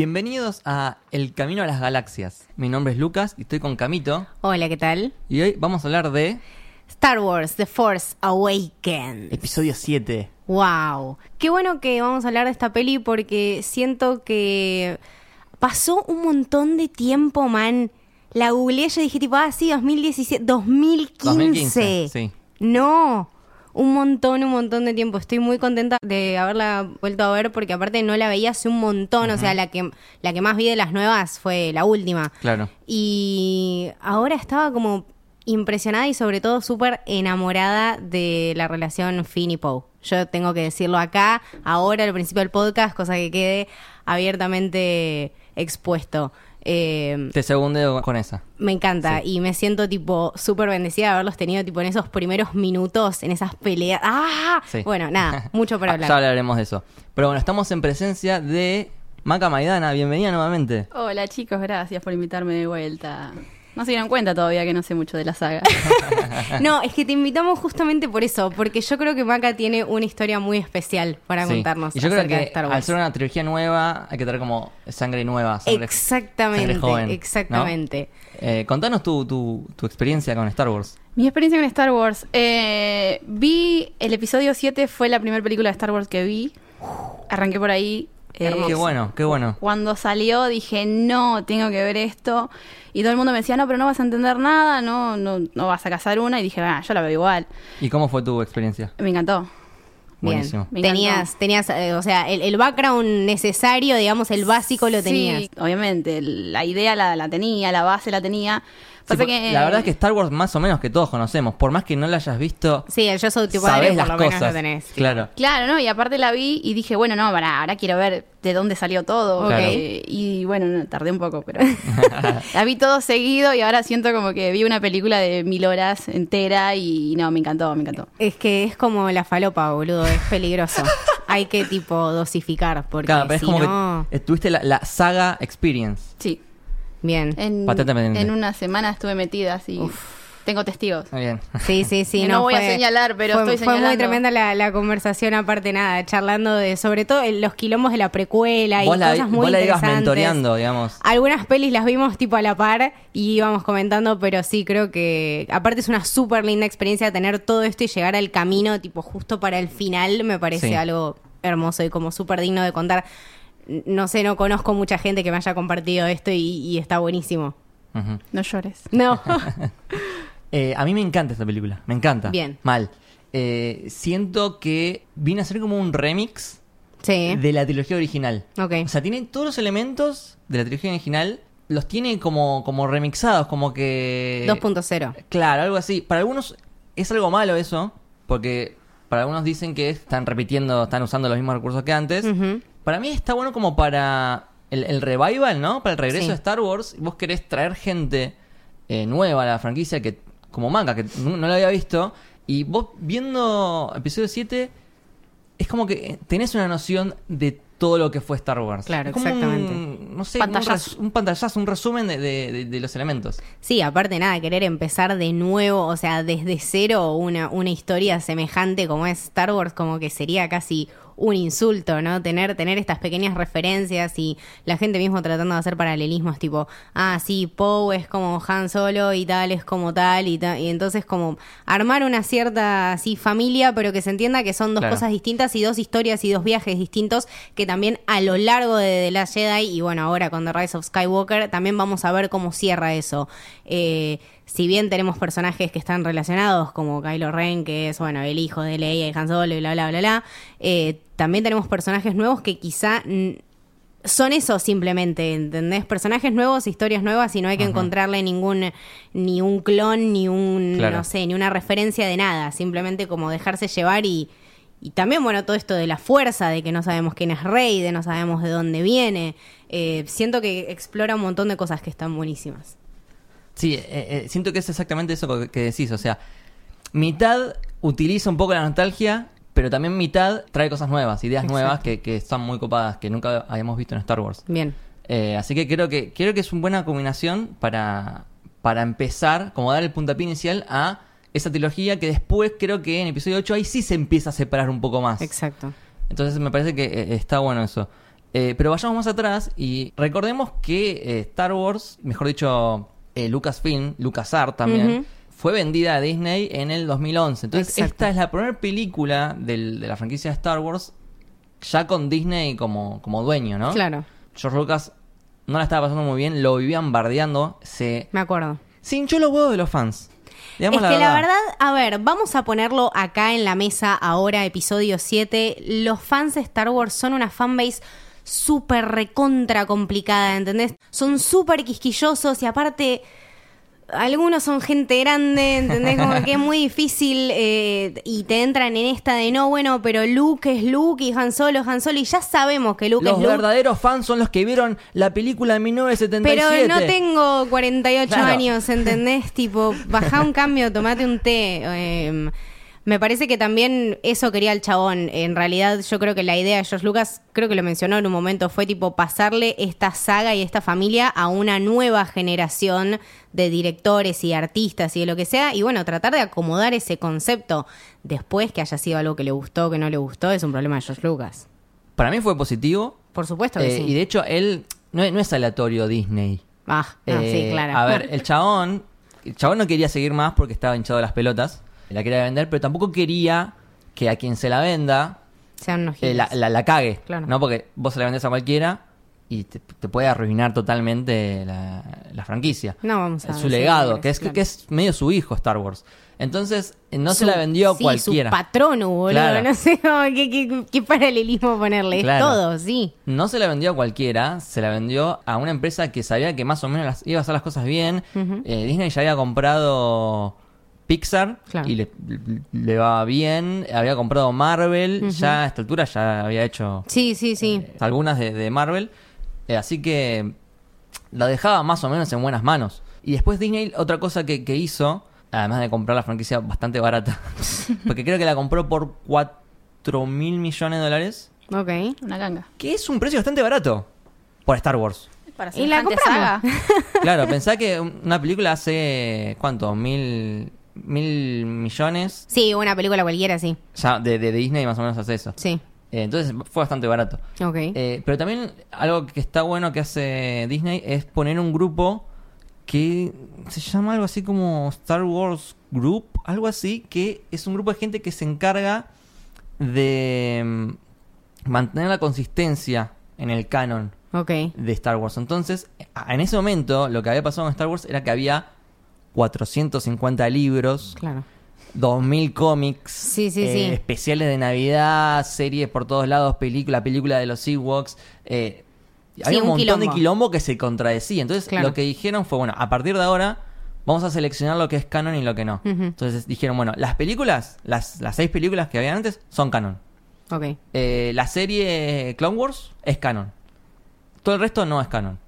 Bienvenidos a El Camino a las Galaxias. Mi nombre es Lucas y estoy con Camito. Hola, ¿qué tal? Y hoy vamos a hablar de Star Wars The Force Awakens. episodio 7. Wow. Qué bueno que vamos a hablar de esta peli porque siento que pasó un montón de tiempo, man. La googleé y dije tipo, ah, sí, 2017, 2015. 2015, sí. No, un montón, un montón de tiempo. Estoy muy contenta de haberla vuelto a ver porque aparte no la veía hace un montón. O sea, la que, la que más vi de las nuevas fue la última. Claro. Y ahora estaba como impresionada y sobre todo súper enamorada de la relación Finn y Poe. Yo tengo que decirlo acá, ahora al principio del podcast, cosa que quede abiertamente expuesto. Eh, Te segundeo con esa. me encanta y me siento tipo súper bendecida de haberlos tenido tipo en esos primeros minutos, en esas peleas. ¡Ah! Sí. Bueno, nada, mucho para Ah, hablar. Ya hablaremos de eso. Pero bueno, estamos en presencia de Maca Maidana. Bienvenida nuevamente. Hola chicos, gracias por invitarme de vuelta. No se dieron cuenta todavía que no sé mucho de la saga. No, es que te invitamos justamente por eso, porque yo creo que Maca tiene una historia muy especial para Sí. contarnos Y yo creo acerca que de Star al ser una trilogía nueva hay que tener como sangre nueva. Sangre, Exactamente, sangre joven, ¿no? exactamente. Eh, contanos tu, tu, tu experiencia con Star Wars. Mi experiencia con Star Wars. eh, vi el episodio 7, fue la primera película de Star Wars que vi. Arranqué por ahí. Eh, Qué bueno, qué bueno. Cuando salió dije, no, tengo que ver esto. Y todo el mundo me decía, no, pero no vas a entender nada, no, no, no vas a cazar una. Y dije, ah, yo la veo igual. ¿Y cómo fue tu experiencia? Me encantó. Buenísimo. Me Tenías, tenías, eh, o sea, el, el background necesario, digamos, el básico lo tenías. Sí, obviamente, la idea la, la tenía, la base la tenía. Sí, Pasa por- que- La verdad es que Star Wars más o menos que todos conocemos, por más que no la hayas visto, Sí, el yo soy tu sabes padre, por las lo menos cosas. lo tenés. Claro. Claro, ¿no? Y aparte la vi y dije, bueno, no, para, ahora quiero ver de dónde salió todo. Claro. Eh, y bueno, no, tardé un poco, pero la vi todo seguido y ahora siento como que vi una película de mil horas entera y no, me encantó, me encantó. Es que es como la falopa, boludo, es peligroso. Hay que, tipo, dosificar, porque Claro, pero es como no... que tuviste la, la saga experience. Sí. Bien. En, Patente pendiente. en una semana estuve metida así. Tengo testigos. Muy bien. Sí, sí, sí. No, no voy a señalar, pero fue, estoy Fue muy señalando. tremenda la, la conversación, aparte nada, charlando de, sobre todo, en los quilombos de la precuela y Vos la, cosas muy vos la ibas interesantes. mentoreando, digamos. Algunas pelis las vimos tipo a la par y íbamos comentando, pero sí creo que aparte es una súper linda experiencia tener todo esto y llegar al camino tipo justo para el final me parece Sí. algo hermoso y como súper digno de contar. No sé, no conozco mucha gente que me haya compartido esto y, y está buenísimo. No llores. No. Eh, a mí me encanta esta película, me encanta. Bien. Mal. Eh, siento que viene a ser como un remix sí. de la trilogía original. Ok. O sea, tiene todos los elementos de la trilogía original, los tiene como, como remixados, como que... 2.0. Claro, algo así. Para algunos es algo malo eso, porque para algunos dicen que están repitiendo, están usando los mismos recursos que antes. Para mí está bueno como para el, el revival, ¿no? Para el regreso Sí. de Star Wars. Vos querés traer gente eh, nueva a la franquicia que como manga, que no, no la había visto. Y vos viendo episodio 7, es como que tenés una noción de todo lo que fue Star Wars. Claro, como exactamente. Un, no sé, un, Pantallazo. un pantallazo, un resumen de, de- de- de los elementos. Sí, aparte nada, querer empezar de nuevo, o sea, desde cero una, una historia semejante como es Star Wars, como que sería casi un insulto, ¿no? Tener, tener estas pequeñas referencias y la gente mismo tratando de hacer paralelismos tipo, ah, sí, Poe es como Han Solo y tal es como tal y tal, y entonces como armar una cierta así familia, pero que se entienda que son dos Claro. cosas distintas y dos historias y dos viajes distintos que también a lo largo de The Last Jedi y bueno, ahora con The Rise of Skywalker también vamos a ver cómo cierra eso. Eh, si bien tenemos personajes que están relacionados como Kylo Ren, que es bueno el hijo de Leia y Han Solo y bla bla bla bla, eh, también tenemos personajes nuevos que quizá son eso simplemente, ¿entendés? Personajes nuevos, historias nuevas y no hay que encontrarle ningún ni un clon, ni un, Claro. no sé, ni una referencia de nada, simplemente como dejarse llevar y, y también, bueno, todo esto de la fuerza, de que no sabemos quién es Rey, de no sabemos de dónde viene, eh, siento que explora un montón de cosas que están buenísimas. Sí, eh, eh, siento que es exactamente eso que, decís. O sea, mitad utiliza un poco la nostalgia, pero también mitad trae cosas nuevas, ideas Exacto. nuevas que, que están muy copadas, que nunca habíamos visto en Star Wars. Bien. Eh, así que creo que creo que es una buena combinación para, para empezar, como dar el puntapié inicial a esa trilogía que después creo que en episodio 8 ahí sí se empieza a separar un poco más. Exacto. Entonces me parece que eh, está bueno eso. Eh, pero vayamos más atrás y recordemos que eh, Star Wars, mejor dicho, eh, Lucasfilm, LucasArts también, fue vendida a Disney en el 2011. Entonces, Exacto. esta es la primera película del- de la franquicia de Star Wars ya con Disney como, como dueño, ¿no? Claro, George Lucas no la estaba pasando muy bien, lo vivían bardeando, se, me acuerdo. se hinchó los huevos de los fans. Digamos es que la verdad, a ver, vamos a ponerlo acá en la mesa ahora, episodio 7. Los fans de Star Wars son una fanbase súper recontra complicada, ¿entendés? Son súper quisquillosos y aparte... Algunos son gente grande, ¿entendés? Como que es muy difícil eh, y te entran en esta de no, bueno, pero Luke es Luke y Han Solo es Han Solo y ya sabemos que Luke Los es Luke. verdaderos fans son los que vieron la película de 1977. Pero no tengo 48 Claro. años, ¿entendés? tipo, baja un cambio, tomate un té. eh, me parece que también eso quería el chabón. En realidad, yo creo que la idea de George Lucas, creo que lo mencionó en un momento, fue tipo pasarle esta saga y esta familia a una nueva generación de directores y artistas y de lo que sea. Y bueno, tratar de acomodar ese concepto después que haya sido algo que le gustó, que no le gustó, es un problema de George Lucas. Para mí fue positivo. Por supuesto que eh, sí. Y de hecho, él no, es- no es aleatorio Disney. Ah, no, Eh, sí, claro. A ver, el chabón, el chabón no quería seguir más porque estaba hinchado de las pelotas. La quería vender, pero tampoco quería que a quien se la venda Sean unos eh, la, la- la cague. Claro. ¿no? Porque vos se la vendés a cualquiera y te, te puede arruinar totalmente la, la franquicia. No vamos a su decir legado, nombres, que es, claro. que es medio su hijo Star Wars. Entonces, eh, no se la vendió a sí, cualquiera. su patrono, boludo. Claro. No sé cómo- qué, qué- qué paralelismo ponerle. Claro. Es todo, sí. No se la vendió a cualquiera, se la vendió a una empresa que sabía que más o menos las- iba a hacer las cosas bien. Eh, Disney ya había comprado Pixar Claro. y le, le va bien. Había comprado Marvel, ya a esta altura ya había hecho Sí, sí, sí. eh, algunas de, de Marvel. Eh, así que la dejaba más o menos en buenas manos. Y después Disney, otra cosa que, que hizo, además de comprar la franquicia bastante barata, porque creo que la compró por 4 mil millones de dólares, Ok. Una ganga. que es un precio bastante barato por Star Wars. Para Y la compramos. saga. Claro, pensá que una película hace, ¿cuánto? Mil, mil millones. Sí, una película cualquiera, sí. Ya de, de Disney más o menos hace eso. Sí. Eh, entonces fue bastante barato. Ok. Eh, pero también algo que está bueno que hace Disney es poner un grupo que se llama algo así como Star Wars Group, algo así, que es un grupo de gente que se encarga de mm, mantener la consistencia en el canon ok. de Star Wars. Entonces, en ese momento, lo que había pasado en Star Wars era que había 450 libros, Claro. 2000 cómics, Sí, sí, eh, sí. especiales de Navidad, series por todos lados, película, película de los Ewoks. Eh, había un un montón de quilombo. que se contradecía. Entonces, Claro. lo que dijeron fue, bueno, a partir de ahora vamos a seleccionar lo que es canon y lo que no. Entonces dijeron, bueno, las películas, las, las seis películas que habían antes son canon. Ok. Eh, la serie Clone Wars es canon. Todo el resto no es canon.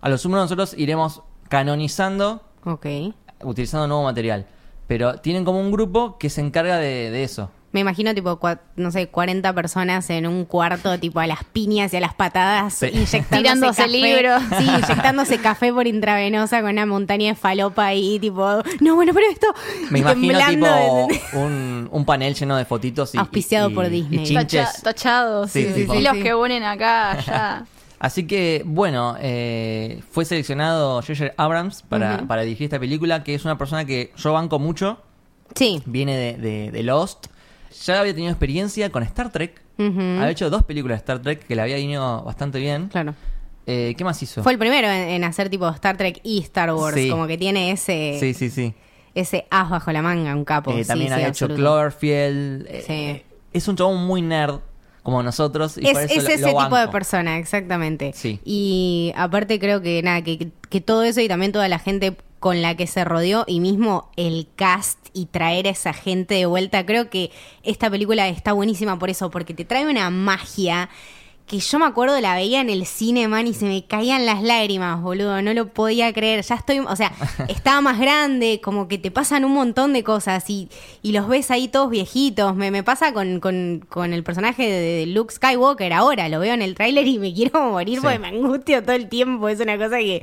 A lo sumo nosotros iremos canonizando Ok. utilizando nuevo material. Pero tienen como un grupo que se encarga de, de eso. Me imagino, tipo, cua- no sé, 40 personas en un cuarto, tipo, a las piñas y a las patadas, Sí. inyectándose Tirándose café. libros. Sí, inyectándose café por intravenosa con una montaña de falopa ahí, tipo, no, bueno, pero esto. Me y imagino temblando. tipo un, un panel lleno de fotitos y, Auspiciado y- por y Disney. chinches. Tocha- tochados. Sí, Sí, sí, sí. Los Sí. que unen acá, allá. Así que, bueno, eh, fue seleccionado J.J. Abrams para, dirigir esta película, que es una persona que yo banco mucho, Sí. viene de, de- de Lost, ya había tenido experiencia con Star Trek, Ujú. había hecho dos películas de Star Trek que le había ido bastante bien. Claro. Eh, ¿Qué más hizo? Fue el primero en, en hacer tipo Star Trek y Star Wars, Sí. como que tiene ese Sí, sí, sí. ese as bajo la manga, un capo. Eh, Sí, también sí, había hecho absoluto. Cloverfield. Sí. eh, es un chabón muy nerd, como nosotros. Y Es, por eso es lo- ese lo tipo de persona, exactamente. Sí. Y aparte creo que nada, que, que todo eso y también toda la gente con la que se rodeó y mismo el cast y traer a esa gente de vuelta, creo que esta película está buenísima por eso, porque te trae una magia que yo me acuerdo la veía en el cine, man, y se me caían las lágrimas, boludo, no lo podía creer, ya estoy, o sea, estaba más grande, como que te pasan un montón de cosas y, y los ves ahí todos viejitos, me, me pasa con, con, con el personaje de, de Luke Skywalker ahora, lo veo en el tráiler y me quiero morir Sí. porque me angustio todo el tiempo, es una cosa que...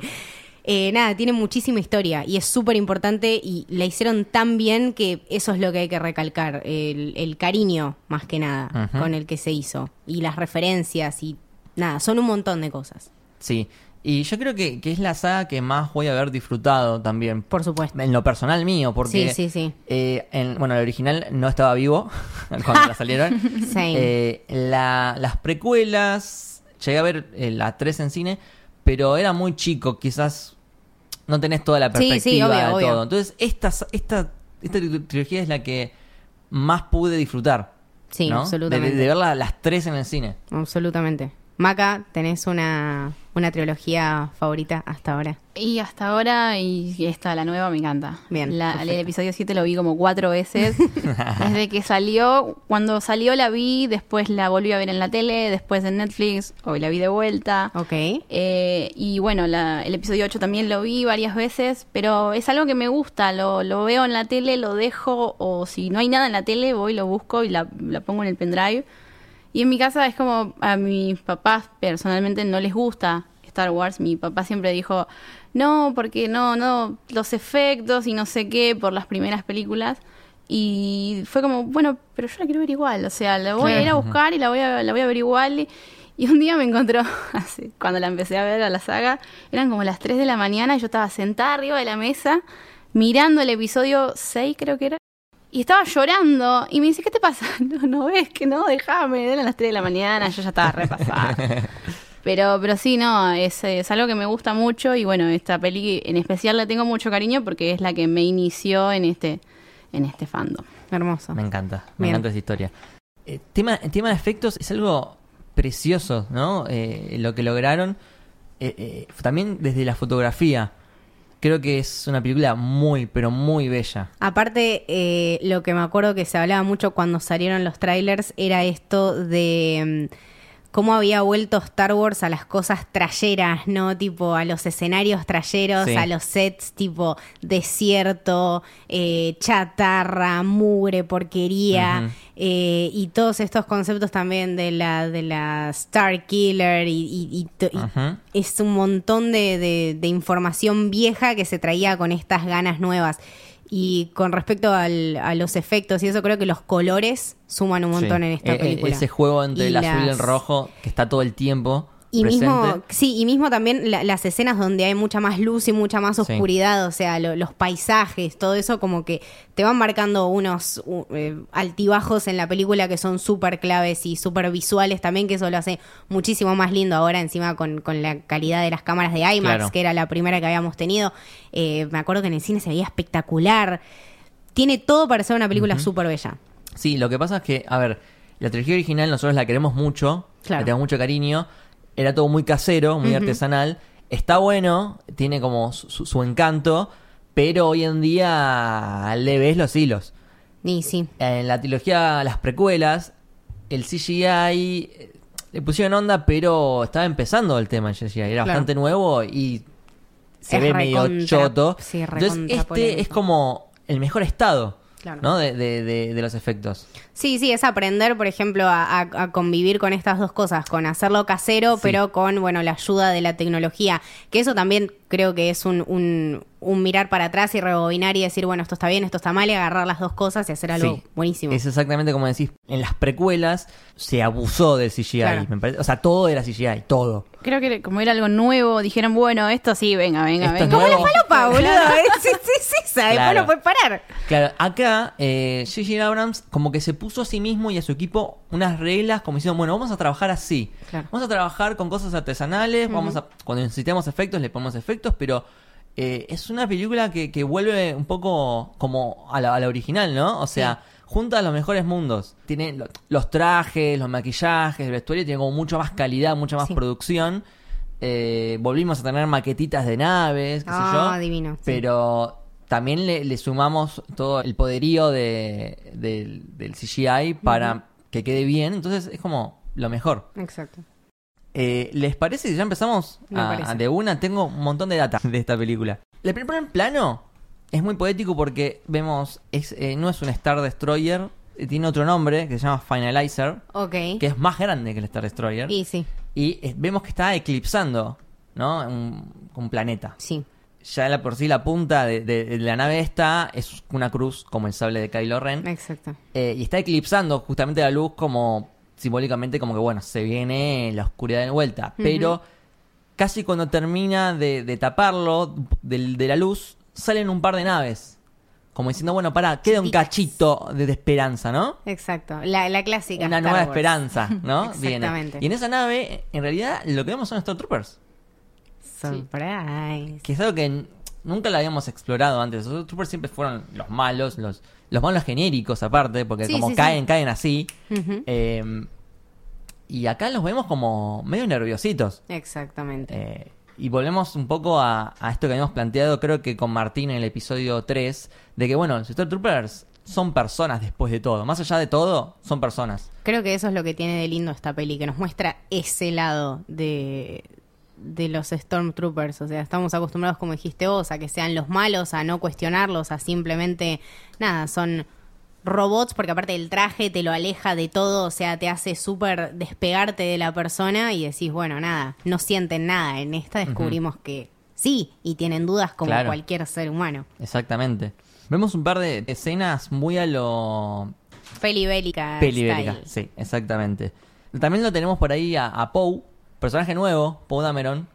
eh, nada, tiene muchísima historia y es súper importante y la hicieron tan bien que eso es lo que hay que recalcar, el, el cariño más que nada con el que se hizo y las referencias y nada, son un montón de cosas, Sí. Y yo creo que, que es la saga que más voy a haber disfrutado también. por supuesto. En lo personal mío, porque. Sí, sí, sí. eh, en- bueno, el original no estaba vivo cuando la salieron. Eh, la- las precuelas, llegué a ver eh, la 3 en cine, pero era muy chico, quizás no tenés toda la Sí, sí, perspectiva obvio, de obvio. todo. Entonces, esta, esta, esta tri- trilogía es la que más pude disfrutar. Sí, ¿no? absolutamente. De, de ver la- las tres en el cine. Absolutamente. Maca, ¿tenés una, una trilogía favorita hasta ahora? Y hasta ahora, y esta, la nueva, me encanta. Bien, La- el episodio 7 lo vi como cuatro veces. Desde que salió, cuando salió la vi, después la volví a ver en la tele, después en Netflix, hoy la vi de vuelta. Ok. Eh, y bueno, la- el episodio 8 también lo vi varias veces, pero es algo que me gusta, lo, lo veo en la tele, lo dejo, o si no hay nada en la tele, voy, lo busco y la, la pongo en el pendrive. Y en mi casa es como a mis papás personalmente no les gusta Star Wars. Mi papá siempre dijo, no, porque no, no, los efectos y no sé qué por las primeras películas. Y fue como, bueno, pero yo la quiero ver igual. O sea, la voy a ir a buscar y la voy a, la voy a ver igual. Y, y un día me encontró, así, cuando la empecé a ver a la saga, eran como las 3 de la mañana y yo estaba sentada arriba de la mesa mirando el episodio 6, creo que era. Y estaba llorando y me dice, ¿qué te pasa? No, no ves que no, déjame, eran las 3 de la mañana, yo ya estaba repasada. Pero, pero sí, no, es, es algo que me gusta mucho y bueno, esta peli en especial la tengo mucho cariño porque es la que me inició en este, en este fandom. Hermoso. Me encanta, me Bien. encanta esa historia. Eh, tema, el tema de efectos es algo precioso, ¿no? Eh, lo que lograron. eh, eh, también desde la fotografía. Creo que es una película muy, pero muy bella. Aparte, eh, lo que me acuerdo que se hablaba mucho cuando salieron los trailers era esto de mm, cómo había vuelto Star Wars a las cosas trayeras, ¿no? Tipo a los escenarios trayeros, Sí. a los sets tipo desierto, eh, chatarra, mugre, porquería. Eh, y todos estos conceptos también de la, de la Star Killer y, y- es un montón de, de- de información vieja que se traía con estas ganas nuevas. Y con respecto al- a los efectos y eso, creo que los colores suman un montón Sí. en esta Eh, eh, película. ese juego entre Y el azul y el rojo que está todo el tiempo Y presente. mismo, sí, y mismo también la- las escenas donde hay mucha más luz y mucha más Sí. oscuridad, o sea, lo- los paisajes, todo eso como que te van marcando unos eh, altibajos en la película que son súper claves y súper visuales también, que eso lo hace muchísimo más lindo ahora encima con, con la calidad de las cámaras de IMAX, Claro. que era la primera que habíamos tenido. Eh, me acuerdo que en el cine se veía espectacular. Tiene todo para ser una película súper bella. Sí, lo que pasa es que, a ver, la trilogía original nosotros la queremos mucho, Claro. le tenemos mucho cariño, era todo muy casero, muy artesanal, está bueno, tiene como su, su encanto, pero hoy en día le ves los hilos. Y sí, En la trilogía, las precuelas, el CGI eh, le pusieron onda, pero estaba empezando el tema del CGI, era Claro. bastante nuevo y se Es ve medio choto. sí, Entonces este polémico. es como el mejor estado, Claro. ¿no? De, de- de- de los efectos. Sí, sí, es aprender, por ejemplo, a, a- a convivir con estas dos cosas, con hacerlo casero, Sí. pero con, bueno, la ayuda de la tecnología. Que eso también creo que es un, un, un mirar para atrás y rebobinar y decir, bueno, esto está bien, esto está mal, y agarrar las dos cosas y hacer algo Sí, buenísimo. Es exactamente como decís. En las precuelas se abusó del CGI. Claro. me parece. O sea, todo era CGI, todo. Creo que como era algo nuevo, dijeron, bueno, esto sí, venga, venga, Esto es venga. nuevo. Falopa, boludo, ¿eh? sí, sí, sí, sabe, Claro. no puede parar. Claro, acá eh, J.J. Abrams como que se puso a sí mismo y a su equipo unas reglas como diciendo, bueno, vamos a trabajar así. Claro. Vamos a trabajar con cosas artesanales, vamos a, cuando necesitemos efectos le ponemos efectos, pero eh, es una película que, que vuelve un poco como a la, a la original, ¿no? O sea, junta los mejores mundos. Tiene lo- los trajes, los maquillajes, el vestuario, tiene como mucho más calidad, mucha más Sí. producción. Eh, volvimos a tener maquetitas de naves, qué sé yo. Ah, sí. Pero también le, le sumamos todo el poderío de, del CGI para que quede bien. Entonces es como lo mejor. Exacto. Eh, ¿Les parece si ya empezamos Me a, parece. a de una? Tengo un montón de data de esta película. El primer plano es muy poético porque vemos, es, eh, no es un Star Destroyer, eh, tiene otro nombre que se llama Finalizer, Ok. que es más grande que el Star Destroyer. Y sí, Y eh, vemos que está eclipsando, ¿no? Un, un planeta. sí. Ya la por sí la punta de, de- de la nave esta es una cruz como el sable de Kylo Ren. Exacto. Y está eclipsando justamente la luz como simbólicamente como que, bueno, se viene la oscuridad de vuelta. Pero casi cuando termina de, de taparlo de, la luz, salen un par de naves. Como diciendo, bueno, para, queda un cachito de, de esperanza, ¿no? Exacto, la, la clásica. Una Star nueva Wars. esperanza, ¿no? Viene. Exactamente. Y en esa nave, en realidad, lo que vemos son Stormtroopers. Surprise. Que es algo que nunca lo habíamos explorado antes. Los Troopers siempre fueron los malos, los, los malos genéricos aparte, porque Sí, como sí, sí. caen, caen así. Eh, y acá los vemos como medio nerviositos. Exactamente. Eh, y volvemos un poco a, a esto que habíamos planteado, creo que con Martín en el episodio 3, de que, bueno, los Stormtroopers son personas después de todo. Más allá de todo, son personas. Creo que eso es lo que tiene de lindo esta peli, que nos muestra ese lado de, de los Stormtroopers. O sea, estamos acostumbrados, como dijiste vos, a que sean los malos, a no cuestionarlos, a simplemente, nada, son robots, porque aparte el traje te lo aleja de todo, o sea, te hace súper despegarte de la persona y decís, bueno, nada, no sienten nada. En esta descubrimos que sí, y tienen dudas como Claro. cualquier ser humano. Exactamente. Vemos un par de escenas muy a lo Peli bélica. Peli style. bélica, sí, exactamente. También lo tenemos por ahí a, a Poe, personaje nuevo, Poe Dameron.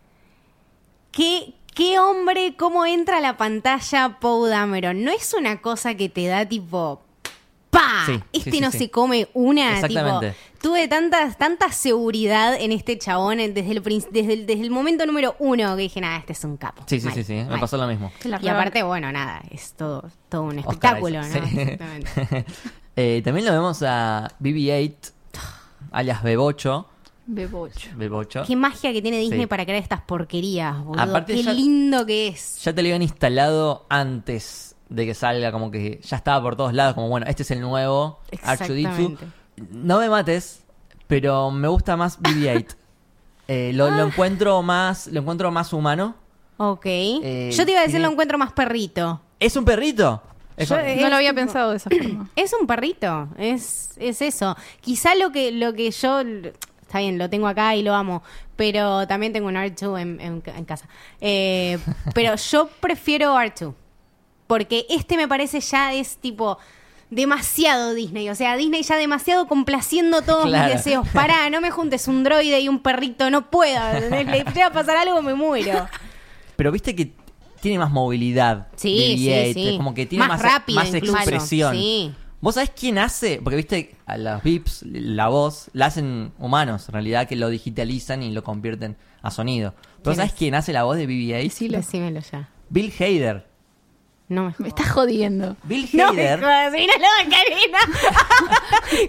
¿Qué, qué hombre, cómo entra a la pantalla Poe Dameron? ¿No es una cosa que te da tipo... ¡Pa! Sí, este sí, no sí. se come una. Exactamente. Tipo, tuve tanta, tanta seguridad en este chabón desde el, desde, el, desde el momento número uno que dije, nada, este es un capo. Sí, sí, Mal, sí, sí, me pasó lo mismo. Y aparte, bueno, nada, es todo, todo un espectáculo, ¿no? sí. Exactamente. Eh, también lo vemos a BB-8, alias Bebocho. Bebocho. Bebocho. Qué magia que tiene Disney Sí. para crear estas porquerías, boludo. Aparte Qué ya- lindo que es. Ya te lo habían instalado antes de que salga, como que ya estaba por todos lados, como bueno, este es el nuevo R2D2. Exactamente. No me mates, pero me gusta más BB-8. Eh, lo, Ah. lo encuentro más, lo encuentro más humano. Ok. Eh, Yo te iba a decir tiene- lo encuentro más perrito. ¿Es un perrito? Yo- eh, No lo había tipo- pensado de esa forma. Es un perrito, es, es eso. Quizá lo que, lo que yo, está bien, lo tengo acá y lo amo, pero también tengo un R2 en, en- en casa. Eh, pero yo prefiero R2, porque este me parece ya es tipo demasiado Disney, o sea, Disney ya demasiado complaciendo todos Claro. mis deseos. Pará, no me juntes un droide y un perrito, no puedo. Le llega a pasar algo, me muero. Pero viste que tiene más movilidad. Sí, BB-8, sí, sí. como que tiene más, rápido más expresión. Sí. ¿Vos sabés quién hace? Porque viste, a los VIPs, la voz, la hacen humanos, en realidad, que lo digitalizan y lo convierten a sonido. ¿Pero ¿Quién sabés es? quién hace la voz de BB-8? Decilo. Decímelo ya. Bill Hader. No me estás jodiendo. Bill No me Hader. jodas, mira la Karina.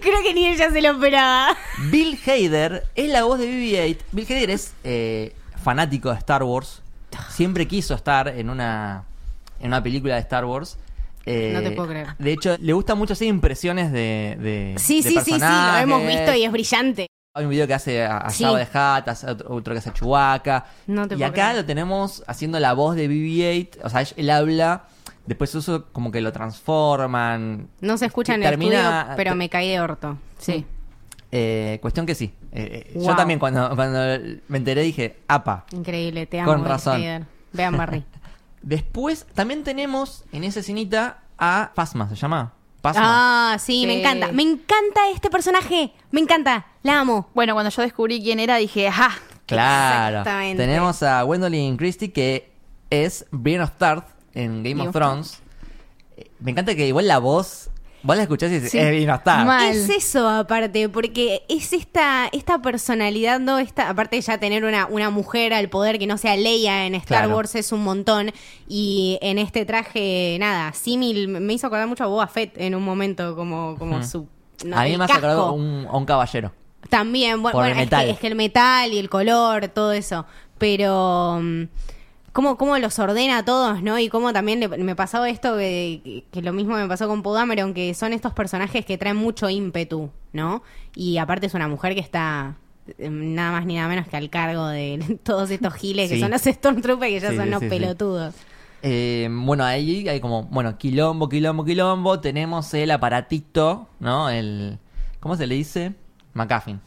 Creo que ni ella se lo esperaba. Bill Hader es la voz de BB-8. Bill Hader es eh, fanático de Star Wars. Siempre quiso estar en una, en una película de Star Wars. Eh, No te puedo creer. De hecho, le gusta mucho hacer impresiones de, de Sí, de sí, sí, sí, lo hemos visto y es brillante. Hay un video que hace a, a Sí. Jabba de hace otro, que hace a Chewbacca. No te y puedo acá creer. lo tenemos haciendo la voz de BB-8. O sea, él habla, después eso como que lo transforman. No se escucha en el termina- estudio, pero me caí de orto. Sí. Eh, cuestión que sí. Eh, eh, Yo también cuando, cuando me enteré dije, apa. Increíble, te amo. Con razón. Vean Barry. Después también tenemos en esa escenita a Phasma, ¿se llama? Phasma. Ah, sí, Sí. me encanta. Me encanta este personaje. Me encanta. La amo. Bueno, cuando yo descubrí quién era, dije, ¡ajá! claro. exactamente. Tenemos a Gwendolyn Christie que es Brienne of Tarth en Game of Thrones. Eh, Me encanta que igual la voz, vos la escuchás y dices, Sí. es Brienne of Tarth. Mal. Es eso aparte, porque es esta, esta personalidad, ¿no? Esta, aparte de ya tener una, una mujer al poder que no sea Leia en Star Claro. Wars es un montón. Y en este traje, nada, símil, me hizo acordar mucho a Boba Fett en un momento, como, como su. no, a mí me hace acordar casco. a un, a un caballero. También, bueno, bueno, es, metal. que, es que el metal y el color, todo eso. Pero mm, cómo, cómo los ordena a todos, ¿no? Y cómo también le- me pasaba esto que, que- que lo mismo me pasó con Poe Dameron, que son estos personajes que traen mucho ímpetu, ¿no? Y aparte es una mujer que está eh, nada más ni nada menos que al cargo de todos estos giles que son los Stormtroopers que ya Sí, son sí, sí. pelotudos. Eh, bueno, ahí hay como, bueno, quilombo, quilombo, quilombo. Tenemos el aparatito, ¿no? El, ¿cómo se le dice? McCaffin.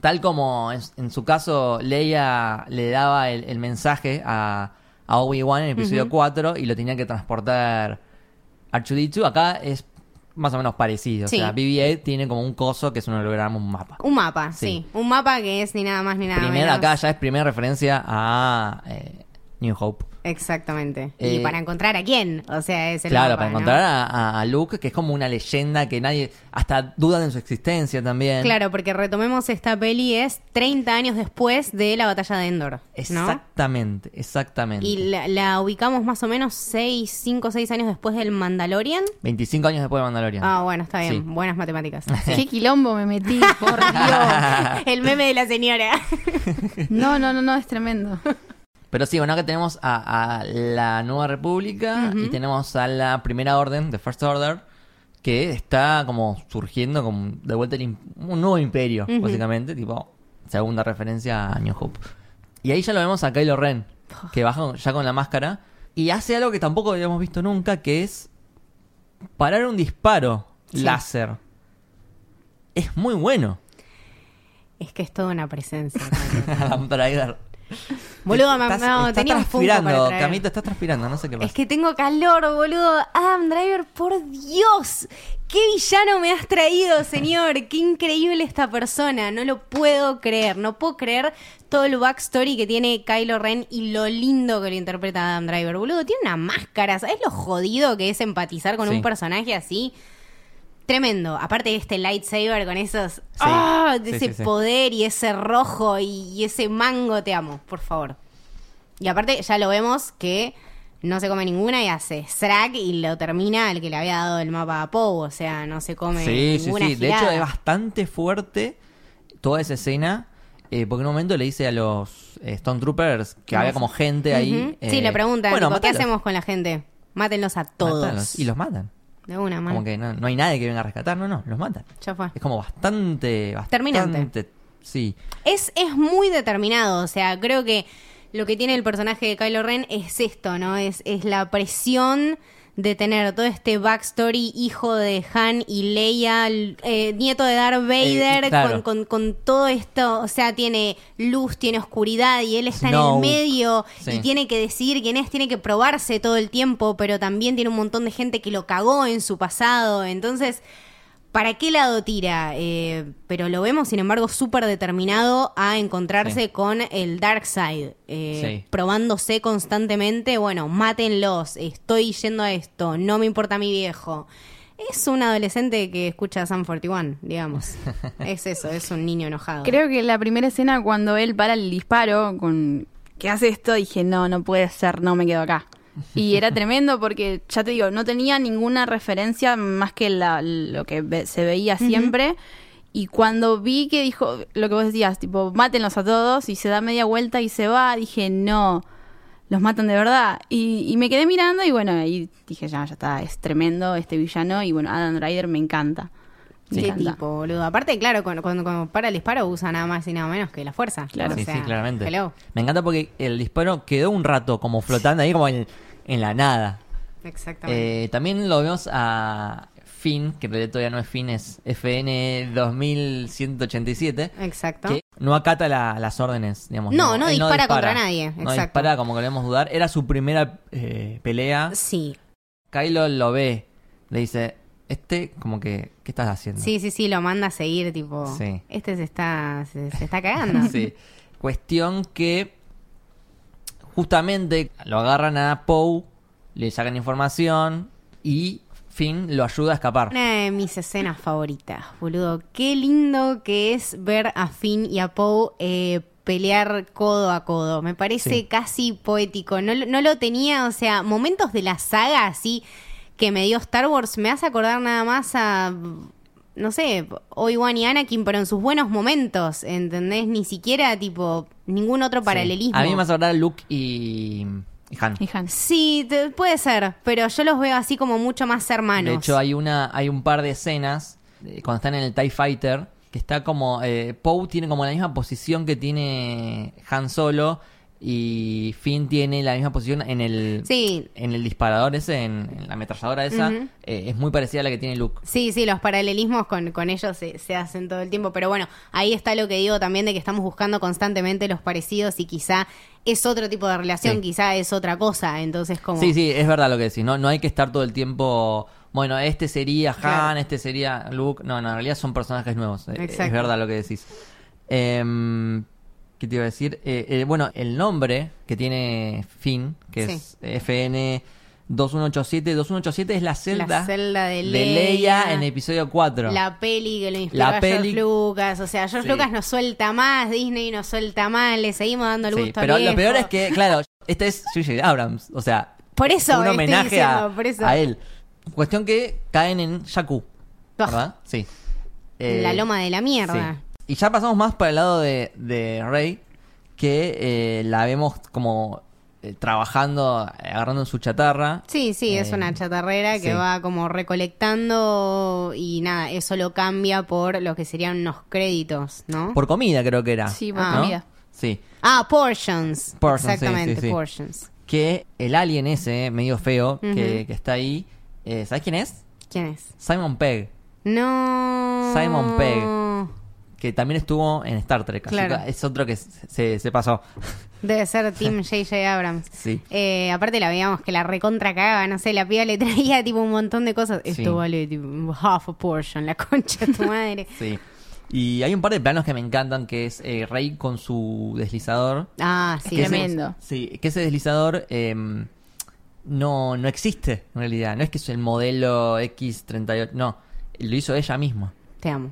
Tal como en, en su caso Leia le daba el, el mensaje a, a Obi-Wan en el episodio Ujú. 4 y lo tenía que transportar R2D2, acá es más o menos parecido. Sí. O sea, BB-8 tiene como un coso que es un holograma, un mapa. Un mapa, sí. Sí. Un mapa que es ni nada más ni nada Primero menos. acá ya es primera referencia a eh, New Hope. Exactamente. Eh, ¿Y para encontrar a quién? O sea, es el Claro, mapa, para encontrar a, a- a Luke, que es como una leyenda que nadie, hasta duda de su existencia también. Claro, porque retomemos esta peli es 30 años después de la batalla de Endor, ¿no? Exactamente, exactamente. Y la, la ubicamos más o menos 6, 5 o 6 años después del Mandalorian. 25 años después de Mandalorian. Ah, bueno, está bien. Sí. Buenas matemáticas. Qué quilombo me metí, por Dios. el meme de la señora. No, no, no, no, es tremendo. Pero sí, bueno, acá tenemos a, a la Nueva República y tenemos a la Primera Orden, The First Order, que está como surgiendo como de vuelta el un nuevo imperio, básicamente, tipo segunda referencia a New Hope. Y ahí ya lo vemos a Kylo Ren, que baja ya con la máscara y hace algo que tampoco habíamos visto nunca, que es parar un disparo Sí. láser. Es muy bueno. es que es toda una presencia. Adam Driver. Boludo, Estás- no, estás tenía transpirando. Camito, estás transpirando, no sé qué pasa. Es que tengo calor, boludo. Adam Driver, por Dios. ¿Qué villano me has traído, señor? Qué increíble esta persona. No lo puedo creer. No puedo creer todo el backstory que tiene Kylo Ren y lo lindo que lo interpreta Adam Driver. Boludo, tiene una máscara. ¿Sabes lo jodido que es empatizar con Sí. un personaje así? Tremendo. Aparte de este lightsaber con esos. ¡Ah! de Sí, ese sí, sí. poder y ese rojo y, y ese mango, te amo, por favor. Y aparte, ya lo vemos que no se come ninguna y hace Srack y lo termina el que le había dado el mapa a Poe. O sea, no se come Sí, sí, ninguna sí. De hecho, es bastante fuerte toda esa escena. eh, porque en un momento le dice a los eh, Stormtroopers que había como gente ahí. Sí, eh, le preguntan, bueno, tipo, ¿qué hacemos con la gente? Mátenlos a todos. mátalos", Y los matan. De una mano. Como que no, no hay nadie que venga a rescatar, no, no, los matan. Ya fue. Es como bastante. bastante Terminante. Sí. Es, es muy determinado, o sea, creo que lo que tiene el personaje de Kylo Ren es esto, ¿no? Es, es la presión de tener todo este backstory, hijo de Han y Leia, eh, nieto de Darth Vader, Eh, claro. con, con, con todo esto, o sea, tiene luz, tiene oscuridad y él está en el medio Sí. y tiene que decidir quién es, tiene que probarse todo el tiempo, pero también tiene un montón de gente que lo cagó en su pasado, entonces... ¿Para qué lado tira? Eh, pero lo vemos, sin embargo, súper determinado a encontrarse Sí. con el Dark Side, eh, Sí. probándose constantemente, bueno, mátenlos, estoy yendo a esto, no me importa mi viejo. Es un adolescente que escucha Sam 41, digamos. es eso, es un niño enojado. Creo que la primera escena cuando él para el disparo con que hace esto, dije, no, no puede ser, no me quedo acá. Y era tremendo porque, ya te digo, no tenía ninguna referencia más que la, lo que se veía siempre. Y cuando vi que dijo lo que vos decías, tipo, mátenlos a todos, y se da media vuelta y se va, dije, no, los matan de verdad. Y, y me quedé mirando y bueno, ahí dije, ya, ya está, es tremendo este villano. Y bueno, Adam Ryder me encanta. Qué encanta. tipo, boludo. Aparte, claro, cuando, cuando, cuando para el disparo usa nada más y nada menos que la fuerza. Claro. O sí, sea, sí, claramente. hello. Me encanta porque el disparo quedó un rato como flotando ahí, como en, en la nada. Exactamente. Eh, también lo vemos a Finn, que en realidad todavía no es Finn, es FN 2187. Exacto. Que no acata la- las órdenes, digamos. No, no él dispara contra nadie, No dispara como que debemos dudar. Era su primera eh, pelea. Sí, Kylo lo ve, le dice, este, como que, ¿qué estás haciendo? sí, sí, sí, lo manda a seguir, tipo, Sí. este se está, se, se está cagando. Sí. Cuestión que justamente lo agarran a Poe, le sacan información y Finn lo ayuda a escapar. Una de mis escenas favoritas, boludo. Qué lindo que es ver a Finn y a Poe eh, pelear codo a codo. Me parece Sí. casi poético. No, no lo tenía, o sea, momentos de la saga así que me dio Star Wars me hace acordar nada más a, no sé, Obi-Wan y Anakin, pero en sus buenos momentos, ¿entendés? Ni siquiera, tipo, ningún otro Sí. paralelismo. A mí me hace acordar Luke y, y Han. Y Han. Sí, te- puede ser, pero yo los veo así como mucho más hermanos. De hecho, hay una, hay un par de escenas eh, cuando están en el TIE Fighter que está como. Eh, Poe tiene como la misma posición que tiene Han Solo. Y Finn tiene la misma posición en el. Sí, En el disparador ese, en, en la ametralladora esa. Eh, es muy parecida a la que tiene Luke. Sí, sí, los paralelismos con, con ellos se, se hacen todo el tiempo, pero bueno, ahí está lo que digo también de que estamos buscando constantemente los parecidos y quizá es otro tipo de relación, Sí. quizá es otra cosa, entonces como... Sí, sí, es verdad lo que decís. No, no hay que estar todo el tiempo bueno, este sería Han, Claro. este sería Luke. No, no, en realidad son personajes nuevos. eh, Es Exacto. verdad lo que decís. Em, ¿Qué te iba a decir? Eh, eh, bueno, el nombre que tiene Finn, que Sí. es FN 2187. 2187 es la celda, La celda de de Leia. Leia en episodio 4. La peli que lo inspiró La a George peli- Lucas. O sea, George Sí. Lucas nos suelta más, Disney nos suelta más, le seguimos dando el Sí, gusto pero lo peor es que, claro, este es J.J. Abrams. O sea, Por eso un homenaje a, diciendo, por eso. a él. Cuestión que caen en Jakku. ¿Verdad? Sí. La Eh, loma de la mierda. Sí. Y ya pasamos más para el lado de, de Rey, que eh, la vemos como eh, trabajando, agarrando en su chatarra. Sí, sí, es Eh, una chatarrera que sí. va como recolectando y nada, eso lo cambia por lo que serían unos créditos, ¿no? Por comida creo que era. Sí, por Ah. ¿no? comida. Sí. Ah, portions. Exactamente, sí, sí. portions. Que el alien ese, medio feo, que, que está ahí, eh, ¿sabes quién es? ¿Quién es? Simon Pegg. No. Simon Pegg. Que también estuvo en Star Trek. así que es otro que se, se pasó. Debe ser Team J.J. Abrams. Sí. Eh, aparte la veíamos que la recontra cagaba, no sé, la piba le traía tipo un montón de cosas. Esto Sí. vale tipo half a portion, la concha de tu madre. Sí. Y hay un par de planos que me encantan, que es eh, Rey con su deslizador. Ah, sí. Que ese- Tremendo. sí, que ese deslizador eh, no, no existe en realidad. No es que es el modelo X38, no. Lo hizo ella misma. Te amo.